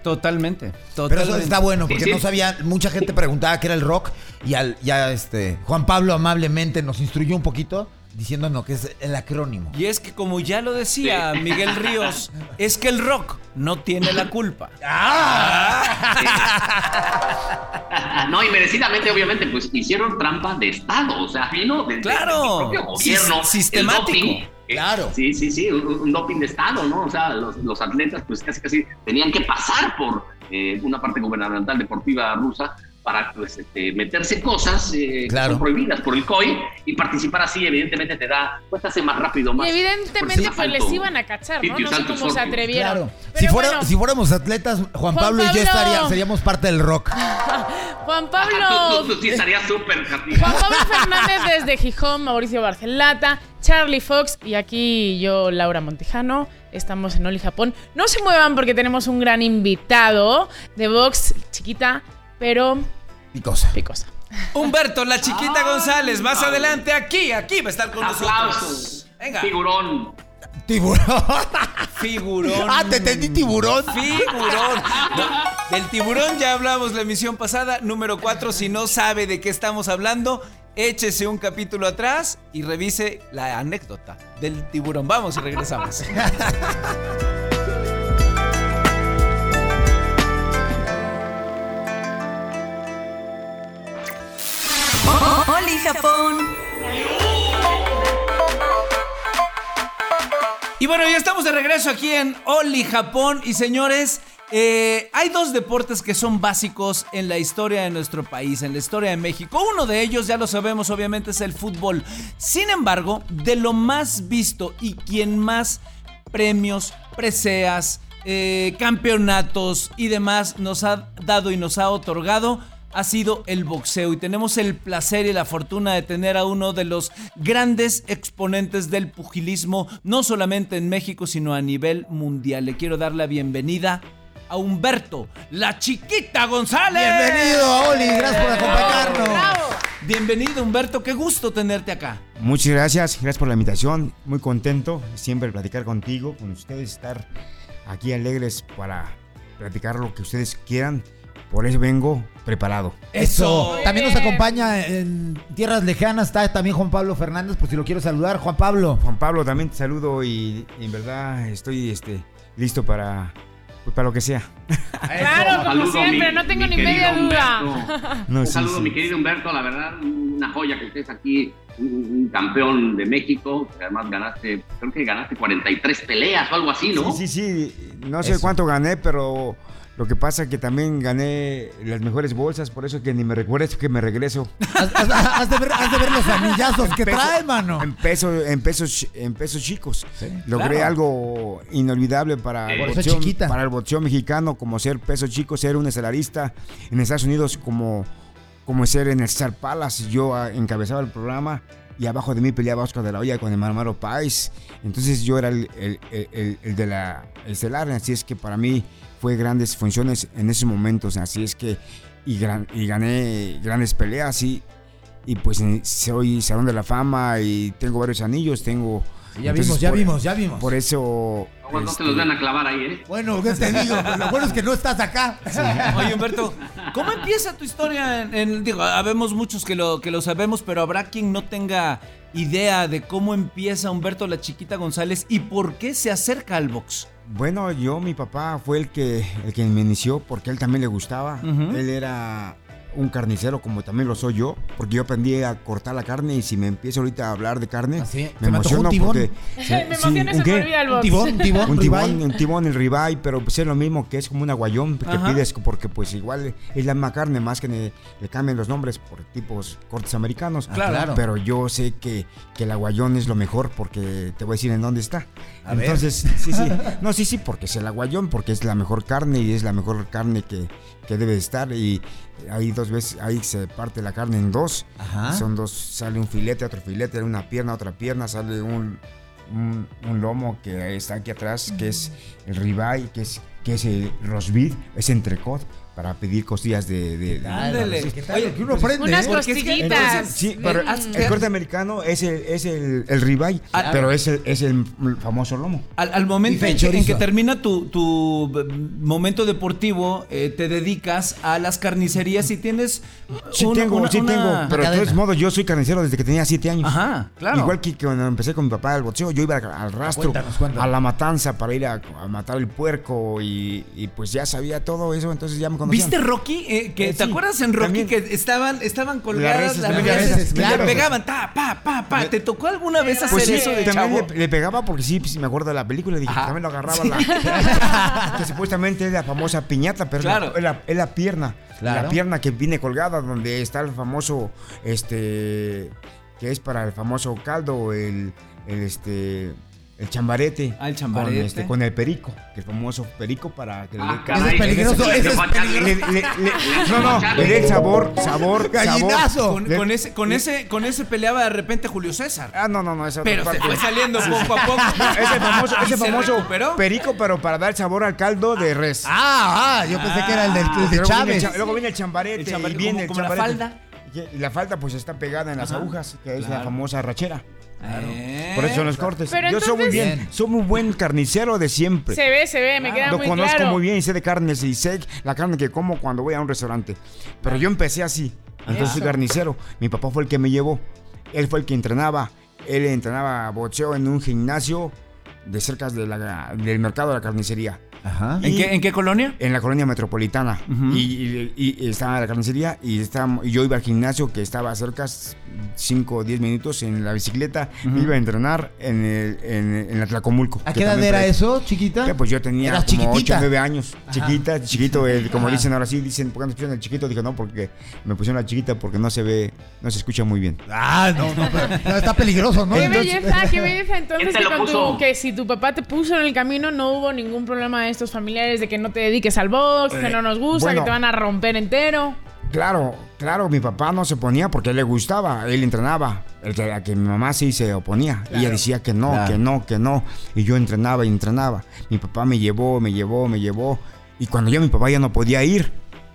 Totalmente. Pero eso está bueno, Sí, porque sí. no sabía, mucha gente preguntaba qué era el rock y al, ya este Juan Pablo amablemente nos instruyó un poquito diciéndonos que es el acrónimo. Y es que como ya lo decía Miguel Ríos, es que el rock no tiene la culpa. no, y merecidamente, obviamente, pues hicieron trampa de Estado, o sea, vino del, Claro. del propio gobierno. Sis- sistemático. el doping, eh, Claro. Sí, sí, sí, un, un doping de Estado, ¿no? O sea, los, los atletas, pues casi, casi tenían que pasar por eh, una parte gubernamental deportiva rusa para pues, este, meterse cosas eh, Claro. que son prohibidas por el COI y participar así, evidentemente, te da, pues te hace más rápido, más. Y evidentemente, pues les iban a cachar, ¿no? No sé cómo se atrevieron. Claro. Si, fuera, bueno, si fuéramos atletas, Juan, Juan Pablo, y yo estaría, seríamos parte del rock. Juan Tú, Pablo. tú- tú sí estarías súper, Katy. Juan Pablo Fernández desde Gijón, Mauricio Barcelata, Charlie Fox y aquí yo, Laura Montijano. Estamos en Oli Japón. No se muevan porque tenemos un gran invitado de box, chiquita, pero Picosa. picosa. Humberto, la chiquita González, más adelante aquí, aquí va a estar con nosotros. Aplausos. Venga. Figurón. Tiburón. Figurón. ah, te entendí tiburón. Figurón. No, del tiburón ya hablamos la emisión pasada. Número 4, si no sabe de qué estamos hablando, échese un capítulo atrás y revise la anécdota del tiburón. Vamos y regresamos. Oli Japón. Y bueno, ya estamos de regreso aquí en Oli Japón. Y señores, eh, hay dos deportes que son básicos en la historia de nuestro país, en la historia de México. Uno de ellos, ya lo sabemos, obviamente es el fútbol. Sin embargo, de lo más visto y quien más premios, preseas, eh, campeonatos y demás nos ha dado y nos ha otorgado ha sido el boxeo y tenemos el placer y la fortuna de tener a uno de los grandes exponentes del pugilismo, no solamente en México, sino a nivel mundial. Le quiero dar la bienvenida a Humberto, la chiquita González. Bienvenido, Oli, gracias por acompañarnos. ¡Bravo! Bienvenido Humberto, qué gusto tenerte acá. Muchas gracias, gracias por la invitación. Muy contento siempre platicar contigo, con ustedes, estar aquí alegres para platicar lo que ustedes quieran. Por eso vengo preparado. Eso. También nos acompaña en tierras lejanas, está también Juan Pablo Fernández, por si lo quiero saludar. Juan Pablo. Juan Pablo, también te saludo y, y en verdad estoy este, listo para, pues, para lo que sea. Claro, como Saludo, siempre, mi- no tengo ni media duda. Humberto. No, un sí, saludo, sí. mi querido Humberto, la verdad, una joya que estés aquí, un, un campeón de México, que además ganaste, creo que ganaste 43 peleas o algo así, ¿no? Sí, sí, sí. No sé Eso. cuánto gané, pero lo que pasa es que también gané las mejores bolsas, por eso que ni me recuerdo que me regreso. Has, has- has de ver, has de ver los anillazos que Peso- trae, mano. En, peso, en, pesos, en pesos chicos. Sí, Logré claro. algo inolvidable para el, boxeo, para el boxeo mexicano, como ser peso chico, ser un estelarista en Estados Unidos, como, como ser en el Star Palace. Yo ah, encabezaba el programa y abajo de mí peleaba Oscar de la Hoya con el Marmaro Pais. Entonces yo era el, el- el- el- de la estelar, así es que para mí fue grandes funciones en esos momentos, así es que y, gran- y gané grandes peleas y, y pues eh, soy Salón de la Fama y tengo varios anillos, tengo... Ya entonces, vimos, ya por- vimos, ya vimos. Por eso... No, no este, te los van a clavar ahí, ¿eh? Bueno, ¿qué te digo? Lo bueno es que no estás acá. Oye, Humberto, ¿cómo empieza tu historia? En, en- digo, habemos muchos que lo, que lo sabemos, pero habrá quien no tenga idea de cómo empieza Humberto la Chiquita González y por qué se acerca al box. Bueno, yo, mi papá fue el que, el que me inició porque a él también le gustaba. Él era un carnicero como también lo soy yo, porque yo aprendí a cortar la carne y si me empiezo ahorita a hablar de carne, Así, me un emociono porque... Me sí, emociona y ¿un qué? Un tibón, un tibón, Un tibón, un tibón, el ribeye, pero pues es lo mismo que es como un aguayón que Ajá. pides porque pues igual es la misma carne, más que le, le cambian los nombres por tipos cortes americanos. Ah, claro. Pero yo sé que, que el aguayón es lo mejor porque te voy a decir en dónde está. A ver. Entonces, sí, sí. No, sí, sí, porque es el aguayón, porque es la mejor carne y es la mejor carne que, que debe de estar. Y ahí dos veces, ahí se parte la carne en dos. Ajá. Son dos, sale un filete, otro filete, una pierna, otra pierna, sale un, un, un lomo que está aquí atrás, que es el ribeye, que es, que es el rosbif, es entrecot, para pedir costillas de... de- de- Ándale. ¿Qué tal? Oye, que uno pues, aprende, Unas ¿eh? Porque es que- costillitas. Sí, pero Mm. el corte americano es el, es el, el ribeye, Ah, pero es el, es el famoso lomo. Al, al momento en que, en chorizo. que termina tu, tu momento deportivo, eh, te dedicas a las carnicerías y tienes. Sí una- tengo, una- sí una- tengo, pero de todos modos yo soy carnicero desde que tenía 7 años. Ajá, claro. Igual que cuando empecé con mi papá al boxeo, yo iba al rastro, Cuéntanos, cuéntanos. a la matanza para ir a, a matar el puerco y, y pues ya sabía todo eso, entonces ya me ¿Viste Rocky? Eh, que, Eh, ¿Te sí, acuerdas en Rocky también. que estaban, estaban colgadas las reses, y le pegaban, ta, pa, pa, pa. ¿Te tocó alguna vez hacer Pues sí, eso de también chavo? le, le pegaba porque sí, me acuerdo de la película, dije, Ajá. también lo agarraba la... que supuestamente es la famosa piñata, pero es la- Claro. es, la, es la pierna. Claro. La pierna que viene colgada, donde está el famoso, este, que es para el famoso caldo, el, el este... El chambarete. Ah, el chambarete. Con, este, con el perico. Que el famoso perico para que Ah, le caray, Ese es peligroso, ese es le- le- le- no, no, le dé el sabor, sabor, Gallinazo. sabor. Con, con ese, con, ese, con ese peleaba de repente Julio César. Ah, no, no, no, esa Pero se fue saliendo poco a poco. Ese famoso, ¿Y ese se famoso perico, pero para dar sabor al caldo de res. Ah, ah, yo pensé que era el de viene Chávez. el cha- luego viene el chambarete, El chambarete, y viene como- el como la chambarete. falda. Y la falda pues está pegada en las Ajá. agujas, que es la famosa rachera. Eh, Por eso los cortes. Pero Yo soy muy bien, soy muy buen carnicero de siempre. Se ve, se ve, me queda Lo muy conozco claro. muy bien y sé de carnes y sé la carne que como cuando voy a un restaurante. Pero yo empecé así. Entonces soy carnicero. Mi papá fue el que me llevó. Él fue el que entrenaba. Él entrenaba boxeo en un gimnasio de cerca de la- del mercado de la carnicería. Ajá. ¿En qué, en qué colonia? En la colonia metropolitana. Y, y- y estaba la carnicería y, estábamos- y yo iba al gimnasio que estaba cerca 5 o 10 minutos en la bicicleta. Iba a entrenar en, el, en, en la Tlacomulco. ¿A qué edad era eso, chiquita? que, pues yo tenía Eras como 8 chiquitita. o 9 años. Chiquita, chiquito, el- como dicen ahora sí, dicen, ¿por qué no pusieron el chiquito? Dije, no, porque me pusieron la chiquita porque no se ve, no se escucha muy bien. Ah, no, no, pero no, está peligroso, ¿no? Qué Entonces- belleza, qué belleza. Entonces, que si tu papá te puso en el camino, no hubo ningún problema de estos familiares de que no te dediques al box, que Eh, no nos gusta, bueno. que te van a romper entero. Claro, claro, mi papá no se ponía porque a él le gustaba, él entrenaba. El que, a que mi mamá sí se oponía. Ella decía que no, Claro. que no, que no. Y yo entrenaba y entrenaba. Mi papá me llevó, me llevó, me llevó. Y cuando ya mi papá ya no podía ir,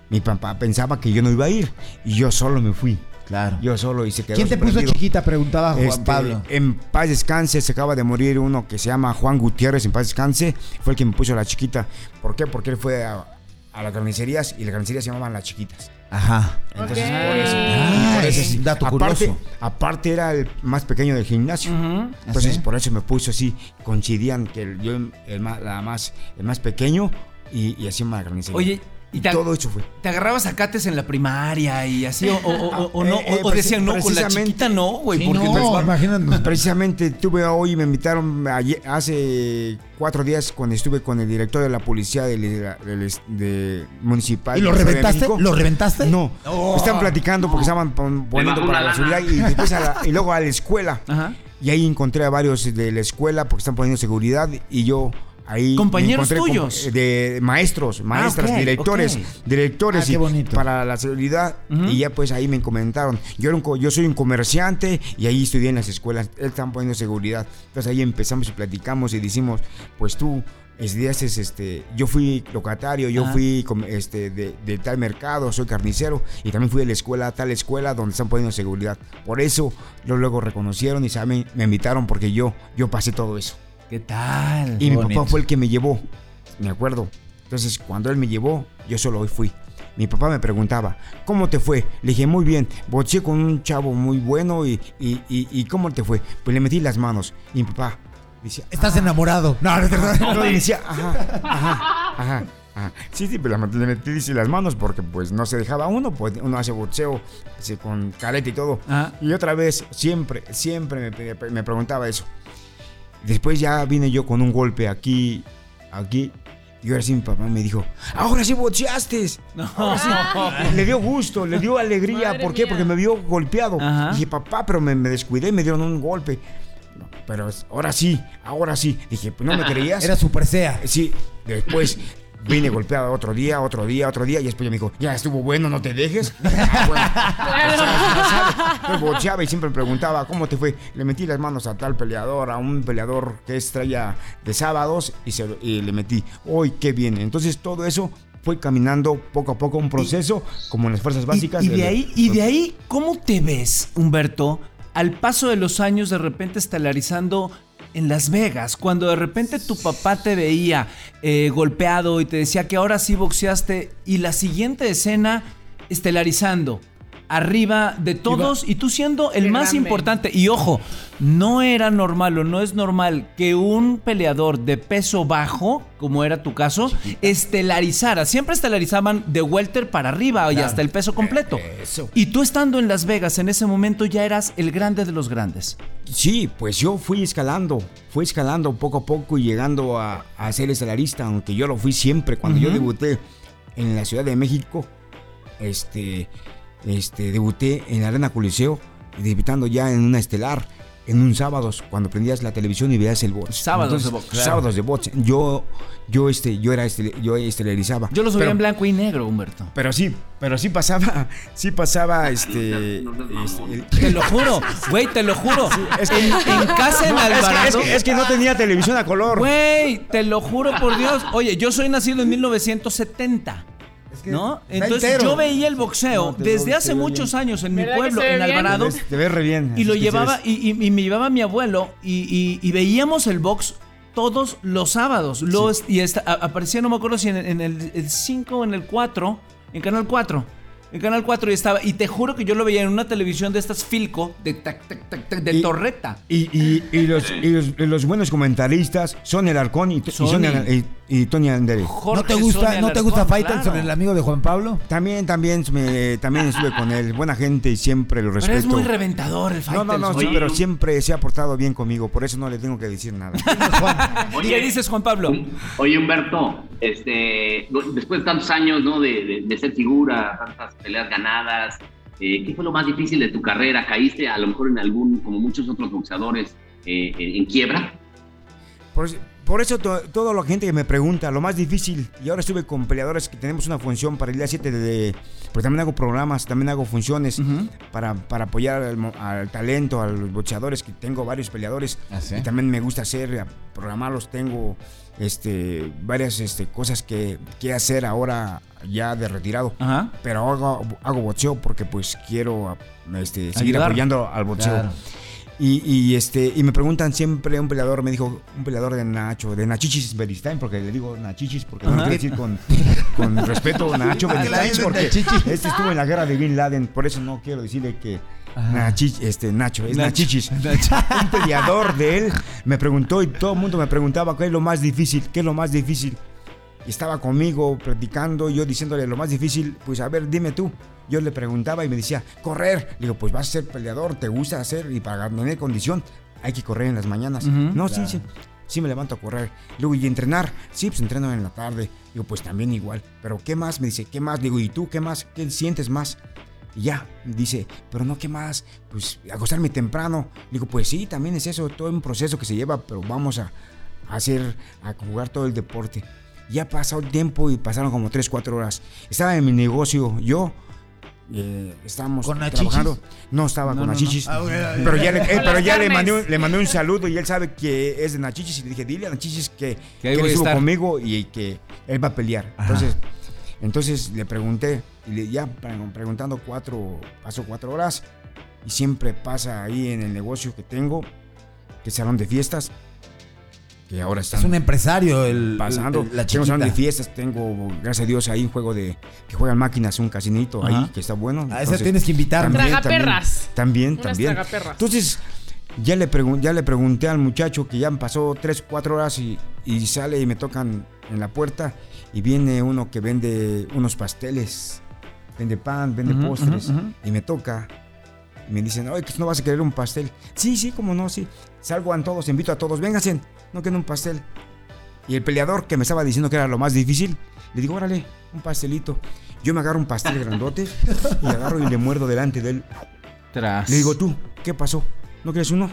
mi papá pensaba que yo no iba a ir. Y yo solo me fui. Claro. Yo solo y se quedó ¿Quién te puso chiquita? Preguntaba Juan Este, Pablo. En paz descanse, se acaba de morir uno que se llama Juan Gutiérrez, en paz descanse. Fue el que me puso la chiquita. ¿Por qué? Porque él fue a, a las carnicerías y las carnicerías se llamaban las chiquitas. Ajá. Entonces, por eso. Ah, por eso es un dato aparte, curioso. aparte era el más pequeño del gimnasio. Entonces ¿Ah, sí? por eso me puso así. Coincidían que el- yo el más, la más, el más pequeño y, y así en la carnicería. Oye, y te, todo eso fue. te agarrabas a cates en la primaria y así, o, o- o- o no, Eh, eh, o decían, no, con la precisamente- chiquita no, güey, Sí, porque no, imagínate. Precisamente tuve hoy, me invitaron ayer- hace cuatro días cuando estuve con el director de la policía del, del- de municipal. ¿Y lo reventaste? ¿Lo reventaste? No, Oh. estaban platicando porque estaban pon- poniendo para la seguridad lana. y, después a la- y luego a la escuela. Ajá. Y ahí encontré a varios de la escuela porque están poniendo seguridad y yo ahí Compañeros tuyos. de maestros, maestras, ok, directores, directores Ah, qué y- para la seguridad y ya pues ahí me comentaron. Yo era un co- yo soy un comerciante y ahí estudié en las escuelas, él están poniendo seguridad. Entonces ahí empezamos y platicamos y decimos, pues tú estudiaste este, yo fui locatario, yo Ajá. fui este de, de tal mercado, soy carnicero y también fui de la escuela, tal escuela donde están poniendo seguridad. Por eso lo luego reconocieron y saben, me invitaron porque yo yo pasé todo eso. ¿Qué tal? Y mi papá fue el que me llevó, me acuerdo. Entonces, cuando él me llevó, yo solo hoy fui. Mi papá me preguntaba, ¿cómo te fue? Le dije, muy bien, boché con un chavo muy bueno y, y, y- y ¿cómo te fue? Pues le metí las manos. Y mi papá decía, Estás enamorado. No, no, no, no. y decía, ajá, ajá, ajá. Sí, sí, pero le metí las manos porque pues no se dejaba uno, pues uno hace boxeo así, con careta y todo. Ajá. Y otra vez, siempre, siempre me, me preguntaba eso. Después ya vine yo con un golpe aquí, aquí. Y ahora sí mi papá me dijo, ahora sí boxeaste. Ahora sí". Le dio gusto, le dio alegría. Madre ¿Por qué? mía. Porque me vio golpeado. Ajá. Y dije, papá, pero me, me descuidé y me dieron un golpe. No, pero ahora sí, ahora sí. Dije, pues no me creías. Era super sea. Sí, después vine golpeado otro día, otro día, otro día. Y después ya me dijo, ya estuvo bueno, no te dejes. Ah, bueno. Boxeaba y siempre me preguntaba, ¿cómo te fue? Le metí las manos a tal peleador, a un peleador que es estrella de sábados y, se, y le metí, ¡uy, qué bien! Entonces todo eso fue caminando poco a poco un proceso como en las fuerzas básicas. Y, y de ahí, y de ahí, ¿cómo te ves, Humberto, al paso de los años de repente estelarizando en Las Vegas? Cuando de repente tu papá te veía eh, golpeado y te decía que ahora sí boxeaste y la siguiente escena estelarizando. Arriba de todos y tú siendo el Qué más grande. importante. Y ojo, no era normal o no es normal que un peleador de peso bajo, como era tu caso, estelarizara. Siempre estelarizaban de welter para arriba y hasta el peso completo. Eso. Y tú estando en Las Vegas en ese momento ya eras el grande de los grandes. Sí, pues yo fui escalando, fui escalando poco a poco y llegando a, a ser estelarista, aunque yo lo fui siempre. Cuando yo debuté en la Ciudad de México, este, este, debuté en la Arena Coliseo, debutando ya en una estelar, en un sábados, cuando prendías la televisión y veías el box. Sábados de box, claro. Sábados de box. Yo, yo, este, yo era, este, yo estelarizaba. Yo los veía Pero- en blanco y negro, Humberto. Pero sí, pero sí pasaba, sí pasaba, este, este, Te lo juro, güey, te lo juro. es que- en, en casa en No, es que- Alvarado. es, que, es que no tenía televisión a color. Güey, te lo juro por Dios. Oye, yo soy nacido en 1970. Que ¿No? Entonces entero. yo veía el boxeo No, desde hace muchos bien. años en mi ¿Verdad que pueblo, en? Alvarado. Te ves, te ves re bien. Y lo llevaba, y, y- y me llevaba mi abuelo y, y- y veíamos el box todos los sábados. Los, Y esta- a- aparecía, no me acuerdo si en, en el 5 o en el 4, en Canal 4. En Canal 4 y estaba. Y te juro que yo lo veía en una televisión de estas Filco, de, tac, tac, tac, tac, de Y- torreta. Y, y- y los, y los- y los buenos comentaristas son el Arcón y, y, Sony. Y- Tony Andere. Jorge ¿No te gusta, ¿no te gusta Faitelson, claro. el amigo de Juan Pablo? También, también, me- también estuve con él. Buena gente y siempre lo Pero respeto. es muy reventador el no, Faitelson. no, no, sí, Oye. pero siempre se ha portado bien conmigo, por eso no le tengo que decir nada. ¿Y ¿Qué dices, Juan Pablo? Oye, Humberto, este, después de tantos años, ¿no? De, de- de ser figura, tantas peleas ganadas, eh, ¿qué fue lo más difícil de tu carrera? ¿Caíste a lo mejor en algún, como muchos otros boxeadores, eh, en, en quiebra? Por, por eso to- toda la gente que me pregunta, lo más difícil, y ahora estuve con peleadores que tenemos una función para el día 7 de... porque también hago programas, también hago funciones para, para apoyar al, al talento, a los boxeadores, que tengo varios peleadores. ¿Ah, sí? Y también me gusta hacer, programarlos, tengo este, varias este, cosas que, que hacer ahora ya de retirado. Ajá. Pero hago, hago boxeo porque pues quiero este, seguir Ayudar. apoyando al boxeo. Claro. Y, y, este, y me preguntan siempre, un peleador me dijo, un peleador de Nacho, de Nachichis Beristain, porque le digo Nachichis, porque no lo quiero decir con, con respeto, Nacho ¿Por qué le Beristain, porque este estuvo en la guerra de Bin Laden, por eso no quiero decirle que Nachich- este, Nacho, es Nach- Nachichis. un peleador de él me preguntó y todo el mundo me preguntaba qué es lo más difícil, qué es lo más difícil. Y estaba conmigo platicando, yo diciéndole lo más difícil, pues a ver, dime tú. Yo le preguntaba y me decía, correr. Le digo, pues vas a ser peleador, te gusta hacer y para tener condición hay que correr en las mañanas. Ujú. no, sí, sí. Sí me levanto a correr. Luego, ¿y entrenar? Sí, pues entreno en la tarde. Digo, pues también igual. Pero ¿qué más? Me dice, ¿qué más? Digo, ¿y tú qué más? ¿Qué sientes más? Y ya, dice, pero no, ¿qué más? Pues acostarme temprano. Digo, pues sí, también es eso, todo un proceso que se lleva, pero vamos a, a hacer, a jugar todo el deporte. Ya pasó el tiempo y pasaron como 3, 4 horas. Estaba en mi negocio, yo, eh, estábamos ¿Con Nachichis? trabajando. No estaba No, con no. Nachichis. Ah, bueno, Pero ya, le, eh, pero ya le, mandé, un- le mandé un saludo y él sabe que es de Nachichis. Y le dije, dile a Nachichis que, Que él estuvo conmigo y que él va a pelear. Ajá. Entonces, entonces le pregunté y le, ya pre- preguntando cuatro, pasó cuatro horas y siempre pasa ahí en el negocio que tengo, que es salón de fiestas, que ahora están Es un empresario el, pasando. el- la tengo salón de chiquita. fiestas, tengo, gracias a Dios, ahí un juego de que juegan máquinas, un casinito Ajá. ahí que está bueno. A ese Entonces, tienes que invitarme. también, Tragaperras. También, Unas también. tragaperras. Entonces, ya le, pregun- ya le pregunté al muchacho que ya pasó 3, 4 horas y, y sale y me tocan en la puerta y viene uno que vende unos pasteles, vende pan, vende postres ujú. y me toca y me dicen, oye, que no vas a querer un pastel. Sí, sí, como no, sí. Salgo a todos, invito a todos, vénganse, no quiero un pastel. Y el peleador que me estaba diciendo que era lo más difícil, le digo, órale, un pastelito. Yo me agarro un pastel grandote y agarro y le muerdo delante de él. Tras. Le digo, tú, ¿qué pasó? ¿No quieres uno?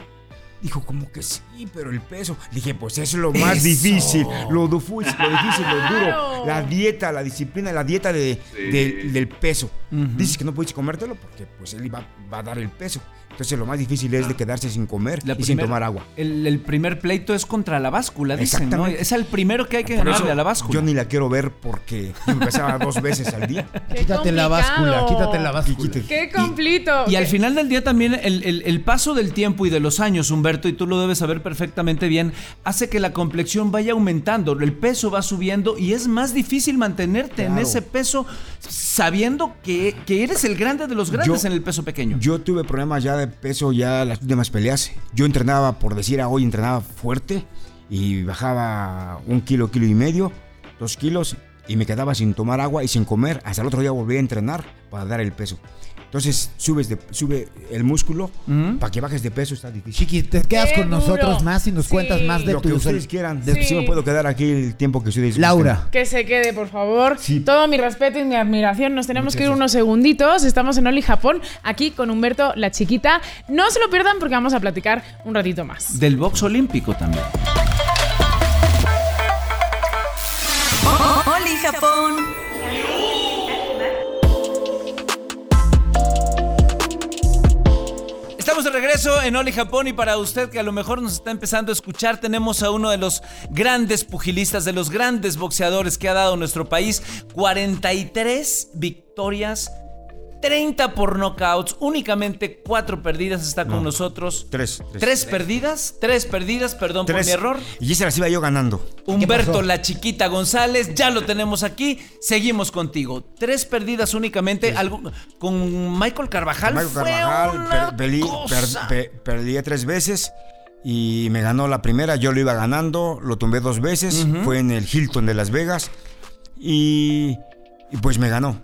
Dijo, como que sí, pero el peso. Le dije, pues es lo más Eso. difícil. Lo, dufu- lo difícil, lo duro. La dieta, la disciplina, la dieta de, Sí. del- del peso. Ujú. Dices que no puedes comértelo porque pues él iba, va a dar el peso. Entonces lo más difícil es de quedarse sin comer La y sin tomar agua. El, el primer pleito es contra la báscula, dicen, ¿no? Exactamente. Es el primero que hay que ganarle a la báscula. Yo ni la quiero ver porque empezaba dos veces al día. Quítate la báscula, quítate la báscula. Qué completo. Y al final del día también el, el- el paso del tiempo y de los años, Humberto, y tú lo debes saber perfectamente bien, hace que la complexión vaya aumentando, el peso va subiendo y es más difícil mantenerte en ese peso sabiendo que, que eres el grande de los grandes Yo- en el peso pequeño. Yo tuve problemas ya de peso ya las últimas peleas. Yo entrenaba, por decir a hoy, entrenaba fuerte y bajaba un kilo, kilo y medio, dos kilos y me quedaba sin tomar agua y sin comer. Hasta el otro día volví a entrenar para dar el peso. Entonces subes de, sube el músculo para que bajes de peso está difícil. Chiqui, te quedas con nosotros más y nos Sí. cuentas más de Lo que tus... ustedes quieran. Sí. Si me puedo quedar aquí el tiempo que ustedes Laura. Que se quede, por favor. Sí. Todo mi respeto y mi admiración. Nos tenemos Muchas que ir gracias. unos segunditos. Estamos en Oli Japón, aquí con Humberto la chiquita. No se lo pierdan porque vamos a platicar un ratito más. Del box olímpico también. Oli Japón. De regreso en Oli Japón y para usted que a lo mejor nos está empezando a escuchar, tenemos a uno de los grandes pugilistas, de los grandes boxeadores que ha dado nuestro país. 43 victorias 30 por knockouts, únicamente 4 perdidas está con No, nosotros. tres, tres. ¿Tres perdidas? Tres perdidas, perdón por Tres. mi error. Y esa las iba yo ganando. Humberto? La Chiquita González, ya lo tenemos aquí. Seguimos contigo. Tres perdidas únicamente. Algo, con Michael Carvajal. Michael fue Carvajal, una per- perdí, cosa. per- pe- perdí tres veces y me ganó la primera. Yo lo iba ganando, lo tumbé dos veces. Fue en el Hilton de Las Vegas y, y pues me ganó.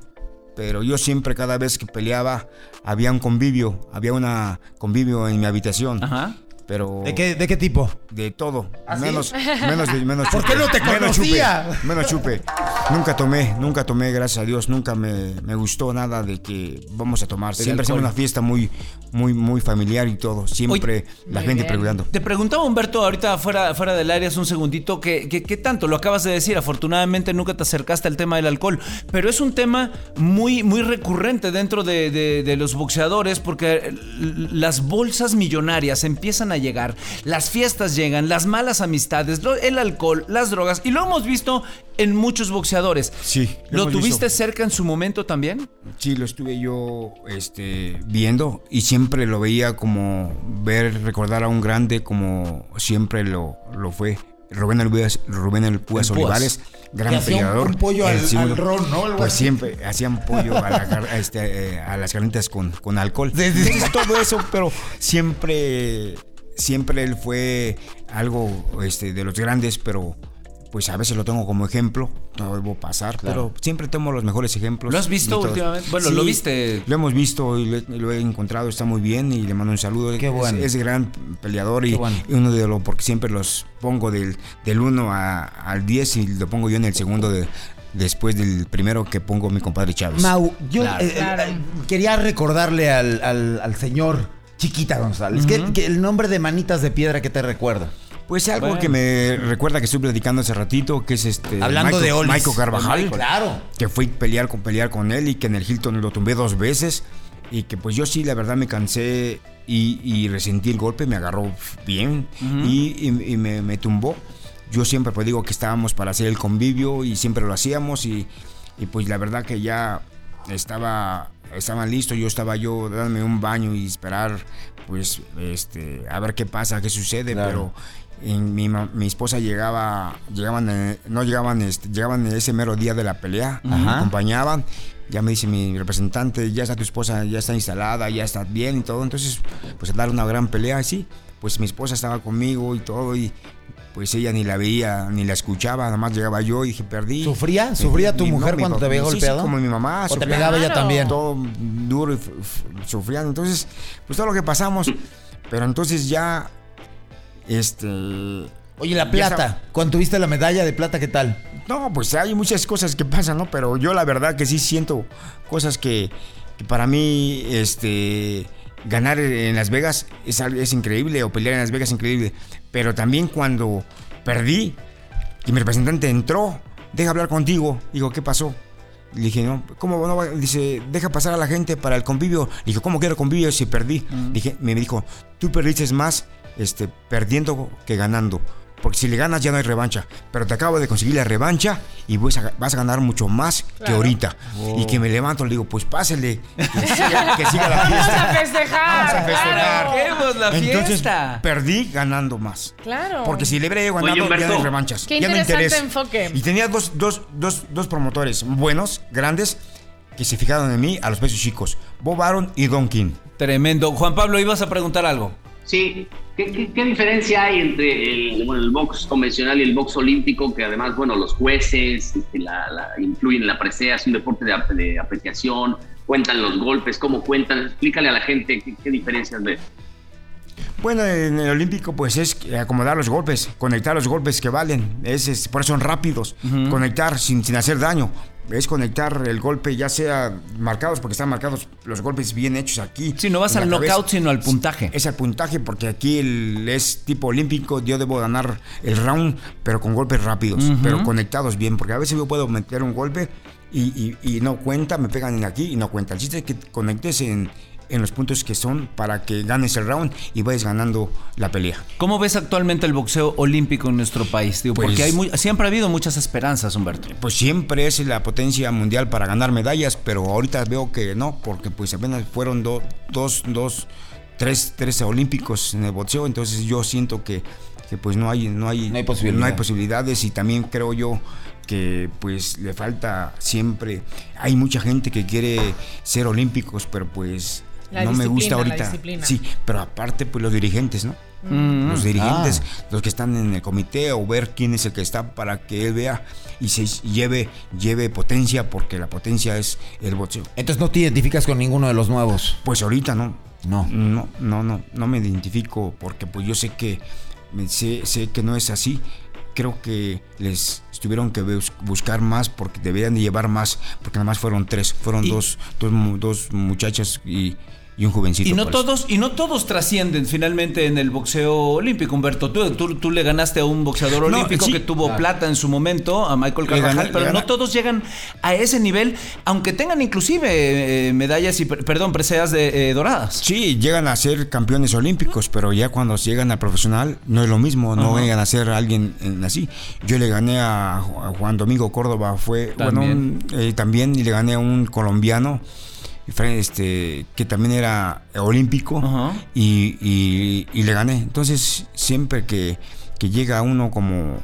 Pero yo siempre, cada vez que peleaba, había un convivio, había una convivio en mi habitación. Ajá. Pero ¿De qué, ¿De qué tipo? de todo, ¿Ah, sí? menos, menos, menos ¿Por chupe. qué no te Menos conocía? chupe, menos chupe. Nunca tomé, nunca tomé, gracias a Dios, nunca me, me gustó nada de que vamos a tomar. Siempre hacemos una fiesta muy, muy, muy familiar y todo. Siempre la gente bien. preguntando. Te preguntaba Humberto ahorita fuera, fuera del área hace un segundito que, que- ¿qué tanto? Lo acabas de decir, afortunadamente nunca te acercaste al tema del alcohol, pero es un tema muy, muy recurrente dentro de, de- de los boxeadores porque las bolsas millonarias empiezan a llegar, las fiestas llegan, las malas amistades, el alcohol, las drogas, y lo hemos visto en muchos boxeadores. Sí, lo ¿Lo hemos tuviste visto. cerca en su momento también? Sí, lo estuve yo este, viendo y siempre lo veía como ver, recordar a un grande como siempre lo, lo fue. Rubén El Púas, Rubén El Púas El Púas. Olivares, gran peleador. un pollo al- ron, ¿no? Algo Pues así. siempre hacían pollo a, la gar- a este, eh, a las carnitas con, con alcohol. Entonces, todo eso, pero siempre, siempre él fue algo este, de los grandes, pero pues a veces lo tengo como ejemplo, no debo pasar, pero siempre tomo los mejores ejemplos. ¿Lo has visto últimamente? Bueno, lo viste. Lo hemos visto y lo, he- lo he encontrado, está muy bien y le mando un saludo. Qué Es- bueno. Es, gran peleador y, Qué bueno. y uno de los, porque siempre los pongo del, del 1 a- al 10 y lo pongo yo en el segundo de, después del primero que pongo mi compadre Chávez. Mau, yo Claro. eh, eh, Claro. eh, quería recordarle al, al- al señor Chiquita González, que, que el nombre de Manitas de Piedra que te recuerda. Pues algo Bueno. que me recuerda que estoy platicando hace ratito, que es este Hablando Michael, de Olis. Michael Carvajal. Claro. que fui a pelear con pelear con él y que en el Hilton lo tumbé dos veces y que pues yo sí la verdad me cansé y, y resentí el golpe, me agarró bien y, y- y me, me tumbó. Yo siempre pues digo que estábamos para hacer el convivio y siempre lo hacíamos y, y, pues la verdad que ya estaba estaban listos, yo estaba yo dándome un baño y esperar pues este a ver qué pasa, qué sucede, Claro. pero en mi, mi esposa llegaba, llegaban, eh, no llegaban, este, llegaban ese mero día de la pelea, me Ajá. acompañaban. Ya me dice mi representante, ya está tu esposa, ya está instalada, ya está bien y todo. Entonces, pues dar una gran pelea así. Pues mi esposa estaba conmigo y todo y pues ella ni la veía, ni la escuchaba, nada más llegaba yo y dije, perdí. ¿Sufría? ¿Sufría tu Mi- mujer cuando te papá- veía sí, sí, golpeado? como mi mamá. ¿O te sufría pegaba ella también? todo duro y f- f- sufriendo. Entonces, pues todo lo que pasamos. Pero entonces ya, este... Oye, la plata. estaba- Cuando tuviste la medalla de plata, ¿qué tal? No, pues hay muchas cosas que pasan, ¿no? Pero yo la verdad que sí siento cosas que, que para mí, este... Ganar en Las Vegas es, increíble, o pelear en Las Vegas es increíble. Pero también cuando perdí y mi representante entró, deja hablar contigo. Digo, ¿qué pasó? Le dije, no, ¿cómo no? va?" Dice, deja pasar a la gente para el convivio. Le dije, ¿cómo quiero convivio si perdí? Dije, me dijo, tú perdiste más este, perdiendo que ganando. Porque si le ganas ya no hay revancha. Pero te acabo de conseguir la revancha y vas a, vas a ganar mucho más que ahorita. Y que me levanto, le digo, pues pásele. Que siga, que siga la Vamos a fiesta. festejar. Vamos a festejar. claro. ¡Queremos la Entonces fiesta! perdí ganando más. Claro. Porque si le hubiera ganado, Oye, ya no hay revanchas. Qué ya no interés. enfoque. Y tenía dos, dos, dos, dos promotores buenos, grandes, que se fijaron en mí a los pesos chicos. Bob Aaron y Don King. Tremendo. Juan Pablo, ibas a preguntar algo. Sí, ¿Qué, qué, qué diferencia hay entre el, bueno, el box convencional y el box olímpico? Que además, bueno, los jueces este, la, la- influyen en la presea, es un deporte de, ap- de apreciación, cuentan los golpes, cómo cuentan. Explícale a la gente qué, qué diferencias ves. Bueno, en el olímpico pues es acomodar los golpes, conectar los golpes que valen, es, es- por eso son rápidos, conectar sin, sin hacer daño, es conectar el golpe ya sea marcados, porque están marcados los golpes bien hechos aquí. Si no vas al knockout, sino al puntaje. Es al puntaje porque aquí el- es tipo olímpico, yo debo ganar el round, pero con golpes rápidos, pero conectados bien, porque a veces yo puedo meter un golpe y, y- y no cuenta, me pegan en aquí y no cuenta. El chiste es que conectes en, en los puntos que son para que ganes el round y vayas ganando la pelea. ¿Cómo ves actualmente el boxeo olímpico en nuestro país? Digo, Pues- porque hay muy- siempre ha habido muchas esperanzas, Humberto. Pues siempre es la potencia mundial para ganar medallas, pero ahorita veo que no, porque pues apenas fueron do- dos, dos, tres, tres olímpicos en el boxeo, entonces yo siento que, que, pues no hay, no hay, No hay posibilidad. no hay posibilidades y también creo yo que pues le falta siempre, hay mucha gente que quiere ser olímpicos, pero pues La no me gusta la ahorita. disciplina. Sí, pero aparte pues los dirigentes, ¿no? Mm. los dirigentes, Ah. los que están en el comité o ver quién es el que está para que él vea y se lleve, lleve potencia porque la potencia es el boxeo. Entonces no te identificas con ninguno de los nuevos. Pues ahorita no. No. No, no, no, no me identifico porque pues yo sé que me- sé, sé que no es así. Creo que les tuvieron que bus- buscar más porque deberían de llevar más porque nada más fueron tres, fueron Y- dos, dos, dos muchachas y, y un jovencito. Y no todos, y no todos trascienden finalmente en el boxeo olímpico, Humberto. Tú, tú, tú le ganaste a un boxeador No, olímpico sí. que tuvo plata en su momento, a Michael gané- Carvajal, pero no todos llegan a ese nivel, aunque tengan inclusive eh, medallas y, per- perdón, preseas de, eh, doradas. Sí, llegan a ser campeones olímpicos, pero ya cuando llegan al profesional no es lo mismo, no Ajá. llegan a ser alguien en- así. Yo le gané a, Ju- a Juan Domingo Córdoba, fue bueno, También. un- eh, también y le gané a un colombiano este que también era olímpico y, y- y le gané. Entonces, siempre que, que llega uno como,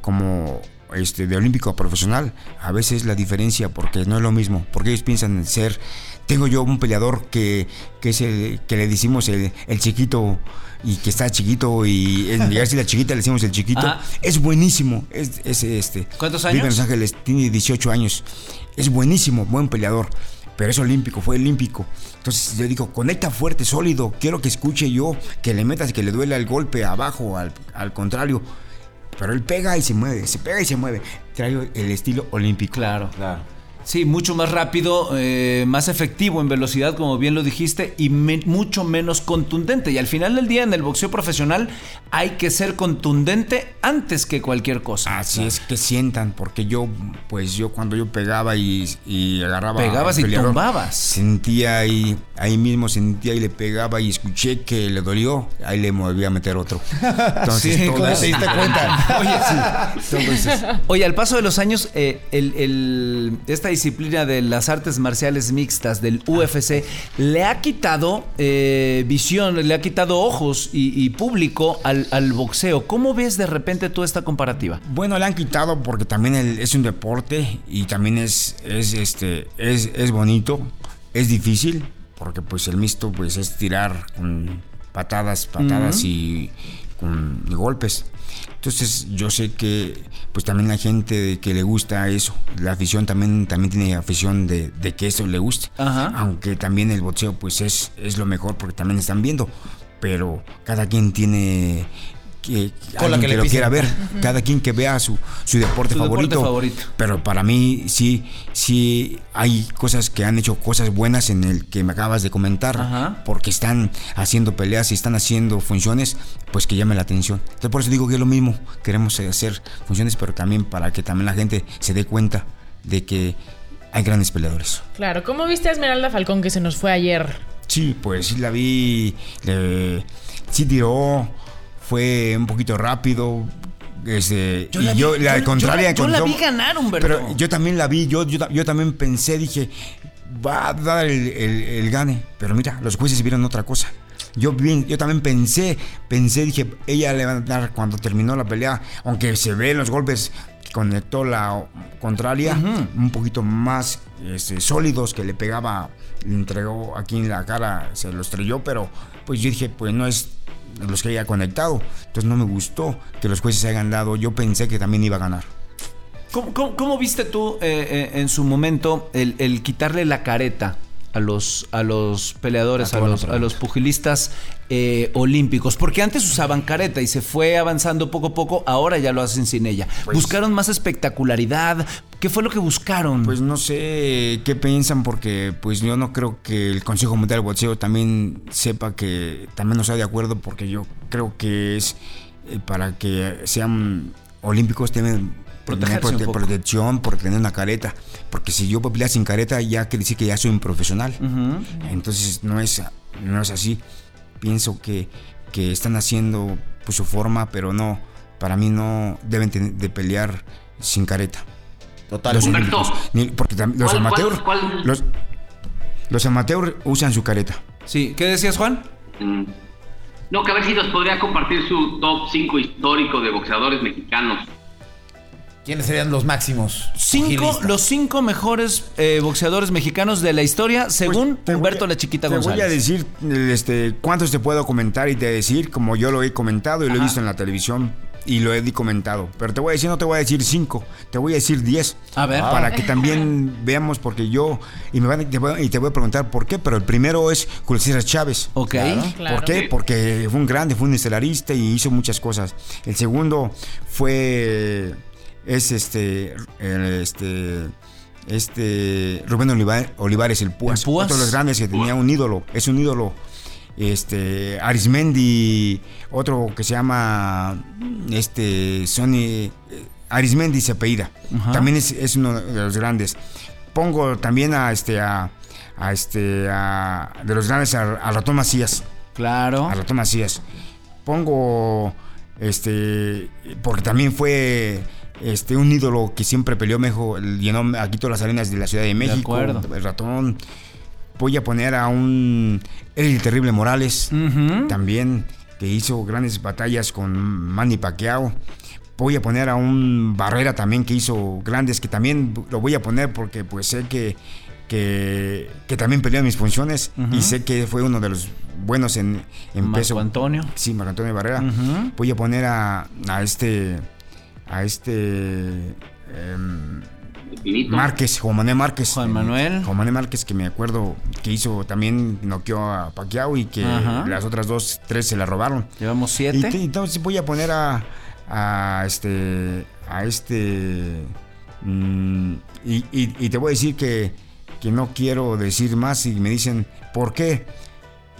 como este, de olímpico a profesional, a veces la diferencia, porque no es lo mismo, porque ellos piensan en ser... Tengo yo un peleador que, que es el que le decimos el, el chiquito y que está chiquito y en llegar a la chiquita le decimos el chiquito. Ajá. Es buenísimo. Es, es, este, ¿Cuántos Vive en años? Los Ángeles, tiene 18 años. Es buenísimo, buen peleador. Pero es olímpico, fue olímpico. Entonces yo digo, conecta fuerte, sólido. Quiero que escuche yo, que le metas que le duela el golpe abajo, al, al contrario. Pero él pega y se mueve, se pega y se mueve. Trae el estilo olímpico. Claro. Claro. Sí, mucho más rápido, eh, más efectivo en velocidad, como bien lo dijiste, y me- mucho menos contundente. Y al final del día, en el boxeo profesional, hay que ser contundente antes que cualquier cosa. Así es que sientan, porque yo, pues yo cuando yo pegaba y, y agarraba. Pegabas y peleador, tumbabas. Sentía ahí, ahí mismo sentía y le pegaba y escuché que le dolió, ahí le volví a meter otro. Entonces, Sí, todo ¿Cómo eso- te diste cuenta? Oye, sí. Oye, al paso de los años, eh, el- el- esta disciplina de las artes marciales mixtas del UFC le ha quitado eh, visión, le ha quitado ojos y, y público al, al boxeo. ¿Cómo ves de repente toda esta comparativa? Bueno, le han quitado porque también es un deporte y también es, es, este, es, es bonito, es difícil, porque pues el mixto pues es tirar con patadas, patadas y con golpes. Entonces yo sé que pues también hay gente que le gusta eso. La afición también, también tiene afición de, de que eso le guste. Ajá. Aunque también el boxeo pues es, es lo mejor porque también están viendo. Pero cada quien tiene que, Con la que lo quiera ver. Cada quien que vea su, su deporte, Su deporte favorito. favorito. Pero para mí sí, sí hay cosas que han hecho cosas buenas en el que me acabas de comentar. Ajá. Porque están haciendo peleas y están haciendo funciones, pues que llame la atención. Entonces por eso digo que es lo mismo. Queremos hacer funciones, pero también para que también la gente se dé cuenta de que hay grandes peleadores. Claro, ¿cómo viste a Esmeralda Falcón que se nos fue ayer? Sí, pues sí la vi. sí tiró. Fue un poquito rápido. Este, y yo, la yo- contraria. yo yo la vi ganar, Humberto. Pero yo también la vi. Yo, yo, ta- yo también pensé, dije, va a dar el, el- el gane. Pero mira, los jueces vieron otra cosa. Yo, bien, yo también pensé, pensé, dije, ella le va a dar cuando terminó la pelea, aunque se ve en los golpes que conectó la contraria, un poquito más este, sólidos que le pegaba, le entregó aquí en la cara, se lo estrelló, pero pues yo dije, pues no es los que haya conectado. Entonces no me gustó que los jueces hayan dado. Yo pensé que también iba a ganar. ¿Cómo, viste tú eh, eh, en su momento el quitarle la careta a los, a los peleadores, Ah, a los, a los pugilistas eh, olímpicos? Porque antes usaban careta y se fue avanzando poco a poco, ahora ya lo hacen sin ella. Pues- ¿Buscaron más espectacularidad? ¿Qué fue lo que buscaron? Pues no sé qué piensan porque pues yo no creo que el Consejo Mundial de Boxeo también sepa que también no está de acuerdo porque yo creo que es eh, para que sean olímpicos tienen Protegerse tener un poco. protección, por tener una careta. Porque si yo pelear sin careta, ya quiere decir que ya soy un profesional. Entonces no es, no es así. Pienso que, que están haciendo pues, su forma, pero no, para mí no deben tener- de pelear sin careta. Total. Los Humberto, olímpicos. Ni- porque los ¿cuál- amateurs, los, los amateurs usan su careta. Sí, ¿qué decías, Juan? Mm. No, que a ver si nos podría compartir su top 5 histórico de boxeadores mexicanos. ¿Quiénes serían los máximos? Cinco, los cinco mejores eh, boxeadores mexicanos de la historia, según Pues, te voy Humberto a- La Chiquita te González. voy a decir este, cuántos te puedo comentar y te decir, como yo lo he comentado y lo he visto en la televisión y lo he comentado. Pero te voy a decir, no te voy a decir cinco, te voy a decir diez. A ver. Para que también veamos, porque yo, y, me van, a- te voy, y te voy a preguntar por qué, pero el primero es Julio César Chávez. Ok. Claro. ¿Por qué? Porque fue un grande, fue un estelarista y hizo muchas cosas. El segundo fue es este este este Rubén Oliva- Olivares el Púas, El Púas. otro de los grandes que tenía un ídolo, es un ídolo. Este Arismendi, otro que se llama este Sony eh, Arismendi se apellida. Ajá. También es, es uno de los grandes. Pongo también a este a, a este a, de los grandes a, a Ratón Macías Claro. a Ratón Macías. Pongo este porque también fue este un ídolo que siempre peleó mejor, llenó aquí todas las arenas de la Ciudad de México, acuerdo. el ratón. Voy a poner a un el terrible Morales también que hizo grandes batallas con Manny Pacquiao. Voy a poner a un Barrera también que hizo grandes, que también lo voy a poner porque pues sé que, que, que también peleó en mis funciones y sé que fue uno de los buenos en, en Marco peso. Antonio. Sí, Marco Antonio Barrera. Voy a poner a, a este a este Finito. Márquez, Juan Manuel Márquez. Juan Manuel. Juan Manuel Márquez, que me acuerdo que hizo también, noqueó a Pacquiao y que Ajá. las otras dos, tres se la robaron. Llevamos Y siete. te- entonces voy a poner a, a este, a este, mm, y, y- y te voy a decir que, que no quiero decir más y me dicen, ¿por qué?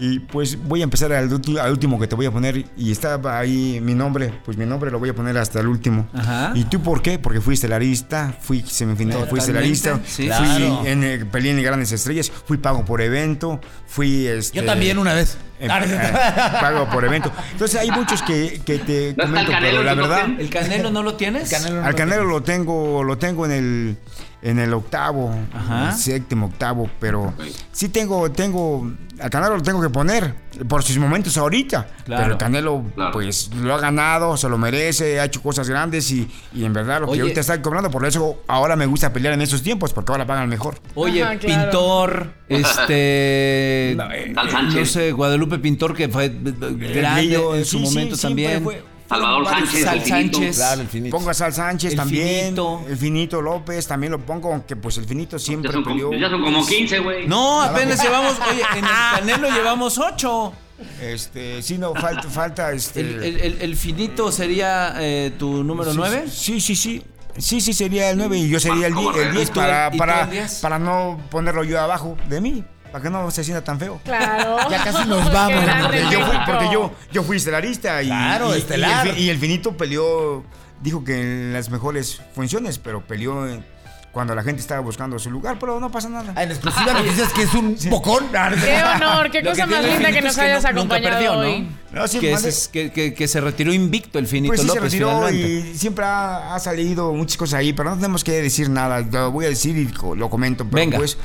Y pues voy a empezar al, último que te voy a poner y estaba ahí mi nombre, pues mi nombre lo voy a poner hasta el último. Ajá. ¿Y tú por qué? Porque fui estelarista, fui semifinal, fui estelarista, sí. fui Claro. en, eh, peleé en grandes estrellas, fui pago por evento, fui este, Yo también una vez. eh, eh, pago por evento. Entonces hay muchos que, que te ¿No está el comento, Canelo pero la en verdad? ¿El Canelo no lo tienes? Canelo no al lo Canelo tengo. lo tengo, lo tengo en el en el octavo, Ajá. el séptimo, octavo, pero sí tengo, tengo, al Canelo lo tengo que poner por sus momentos ahorita. Claro. Pero el Canelo, Claro. pues lo ha ganado, se lo merece, ha hecho cosas grandes y, y en verdad lo que Oye. ahorita está cobrando, por eso ahora me gusta pelear en esos tiempos, porque ahora pagan mejor. Oye, Ajá, claro. Pintor, este. No, eh, no sé, Guadalupe Pintor, que fue grande en su sí, momento también. fue- Salvador Sánchez, Sal el finito. Sánchez. Claro, el finito. Pongo a Sal Sánchez El también. Finito. El Finito López también lo pongo, aunque pues el Finito siempre Ya son, peleó. como, ya son como 15, güey. No, apenas llevamos. Oye, en el Canelo llevamos ocho. Este, sí, no, falta, falta este. El, el- el- el finito sería eh, tu número sí, nueve. Sí, sí, sí. Sí, sí, sería el 9 y yo sería el ¿Cómo 10 el no? 10 ¿Y tú- para, para, el 10? para no ponerlo yo abajo de mí, para que no se sienta tan feo. Claro. Ya casi nos vamos, Porque yo fui, porque yo, yo fui estelarista y, Claro, y- y estelar. el, fi- y el finito peleó, dijo que en las mejores funciones, pero peleó en- cuando la gente estaba buscando su lugar, pero no pasa nada. Ah, En exclusiva nos dices que es un bocón. Qué honor, qué cosa más linda que nos es que hayas no- nunca acompañado perdió, ¿no? hoy. No, sí, Que, ese es- que, que- que se retiró invicto el finito Pues sí, se López. retiró finalmente. y siempre ha, ha salido muchas cosas ahí, pero no tenemos que decir nada. Lo voy a decir y lo comento. Pero Venga. pues,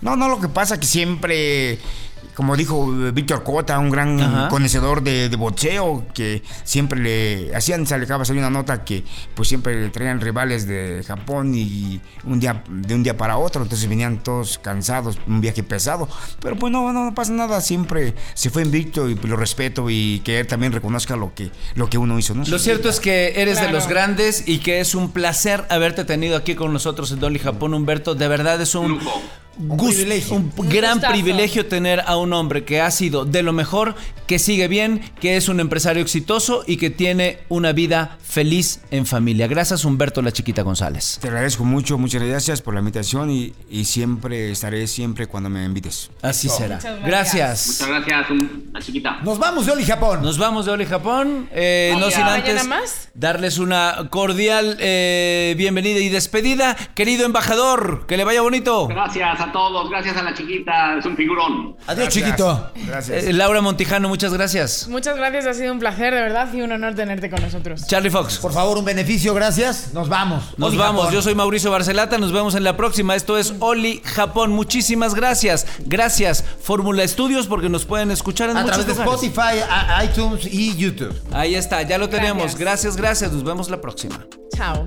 no, no, lo que pasa que siempre, como dijo eh, Víctor Cota, un gran Ajá. conocedor de, de boxeo, que siempre le hacían, se le acaba de salir una nota que pues siempre le traían rivales de Japón y un día, de un día para otro, entonces venían todos cansados, un viaje pesado. Pero pues no, no, no pasa nada, siempre se fue invicto y lo respeto y que él también reconozca lo que, lo que uno hizo, ¿no? Lo cierto es que eres de los grandes y que es un placer haberte tenido aquí con nosotros en Dolly Japón, Humberto. De verdad es un, Lujo. Un gust- privilegio. un Un gran gustazo. privilegio tener a un hombre que ha sido de lo mejor, que sigue bien, que es un empresario exitoso y que tiene una vida feliz en familia. Gracias, Humberto La Chiquita González. Te agradezco mucho, muchas gracias por la invitación y, y siempre estaré siempre cuando me invites. Así será. Muchas Gracias. Muchas gracias, un- una chiquita. Nos vamos de Oli Japón. Nos vamos de Oli Japón. eh, no sin ¿mañana antes más? darles una cordial eh, bienvenida y despedida. Querido embajador, que le vaya bonito. Gracias a todos, gracias a la chiquita, es un figurón. Adiós, Gracias. chiquito. Gracias. Eh, Laura Montijano, muchas gracias. Muchas gracias, ha sido un placer, de verdad, y un honor tenerte con nosotros. Charlie Fox. Por favor, un beneficio, gracias. Nos vamos. Nos Oli vamos, Japón. yo soy Mauricio Barcelata, nos vemos en la próxima. Esto es Oli Japón. Muchísimas gracias. Gracias Fórmula Estudios porque nos pueden escuchar en A muchos través de. Spotify, a- iTunes y YouTube. Ahí está, ya lo tenemos. Gracias. Gracias, gracias. Nos vemos la próxima. Chao.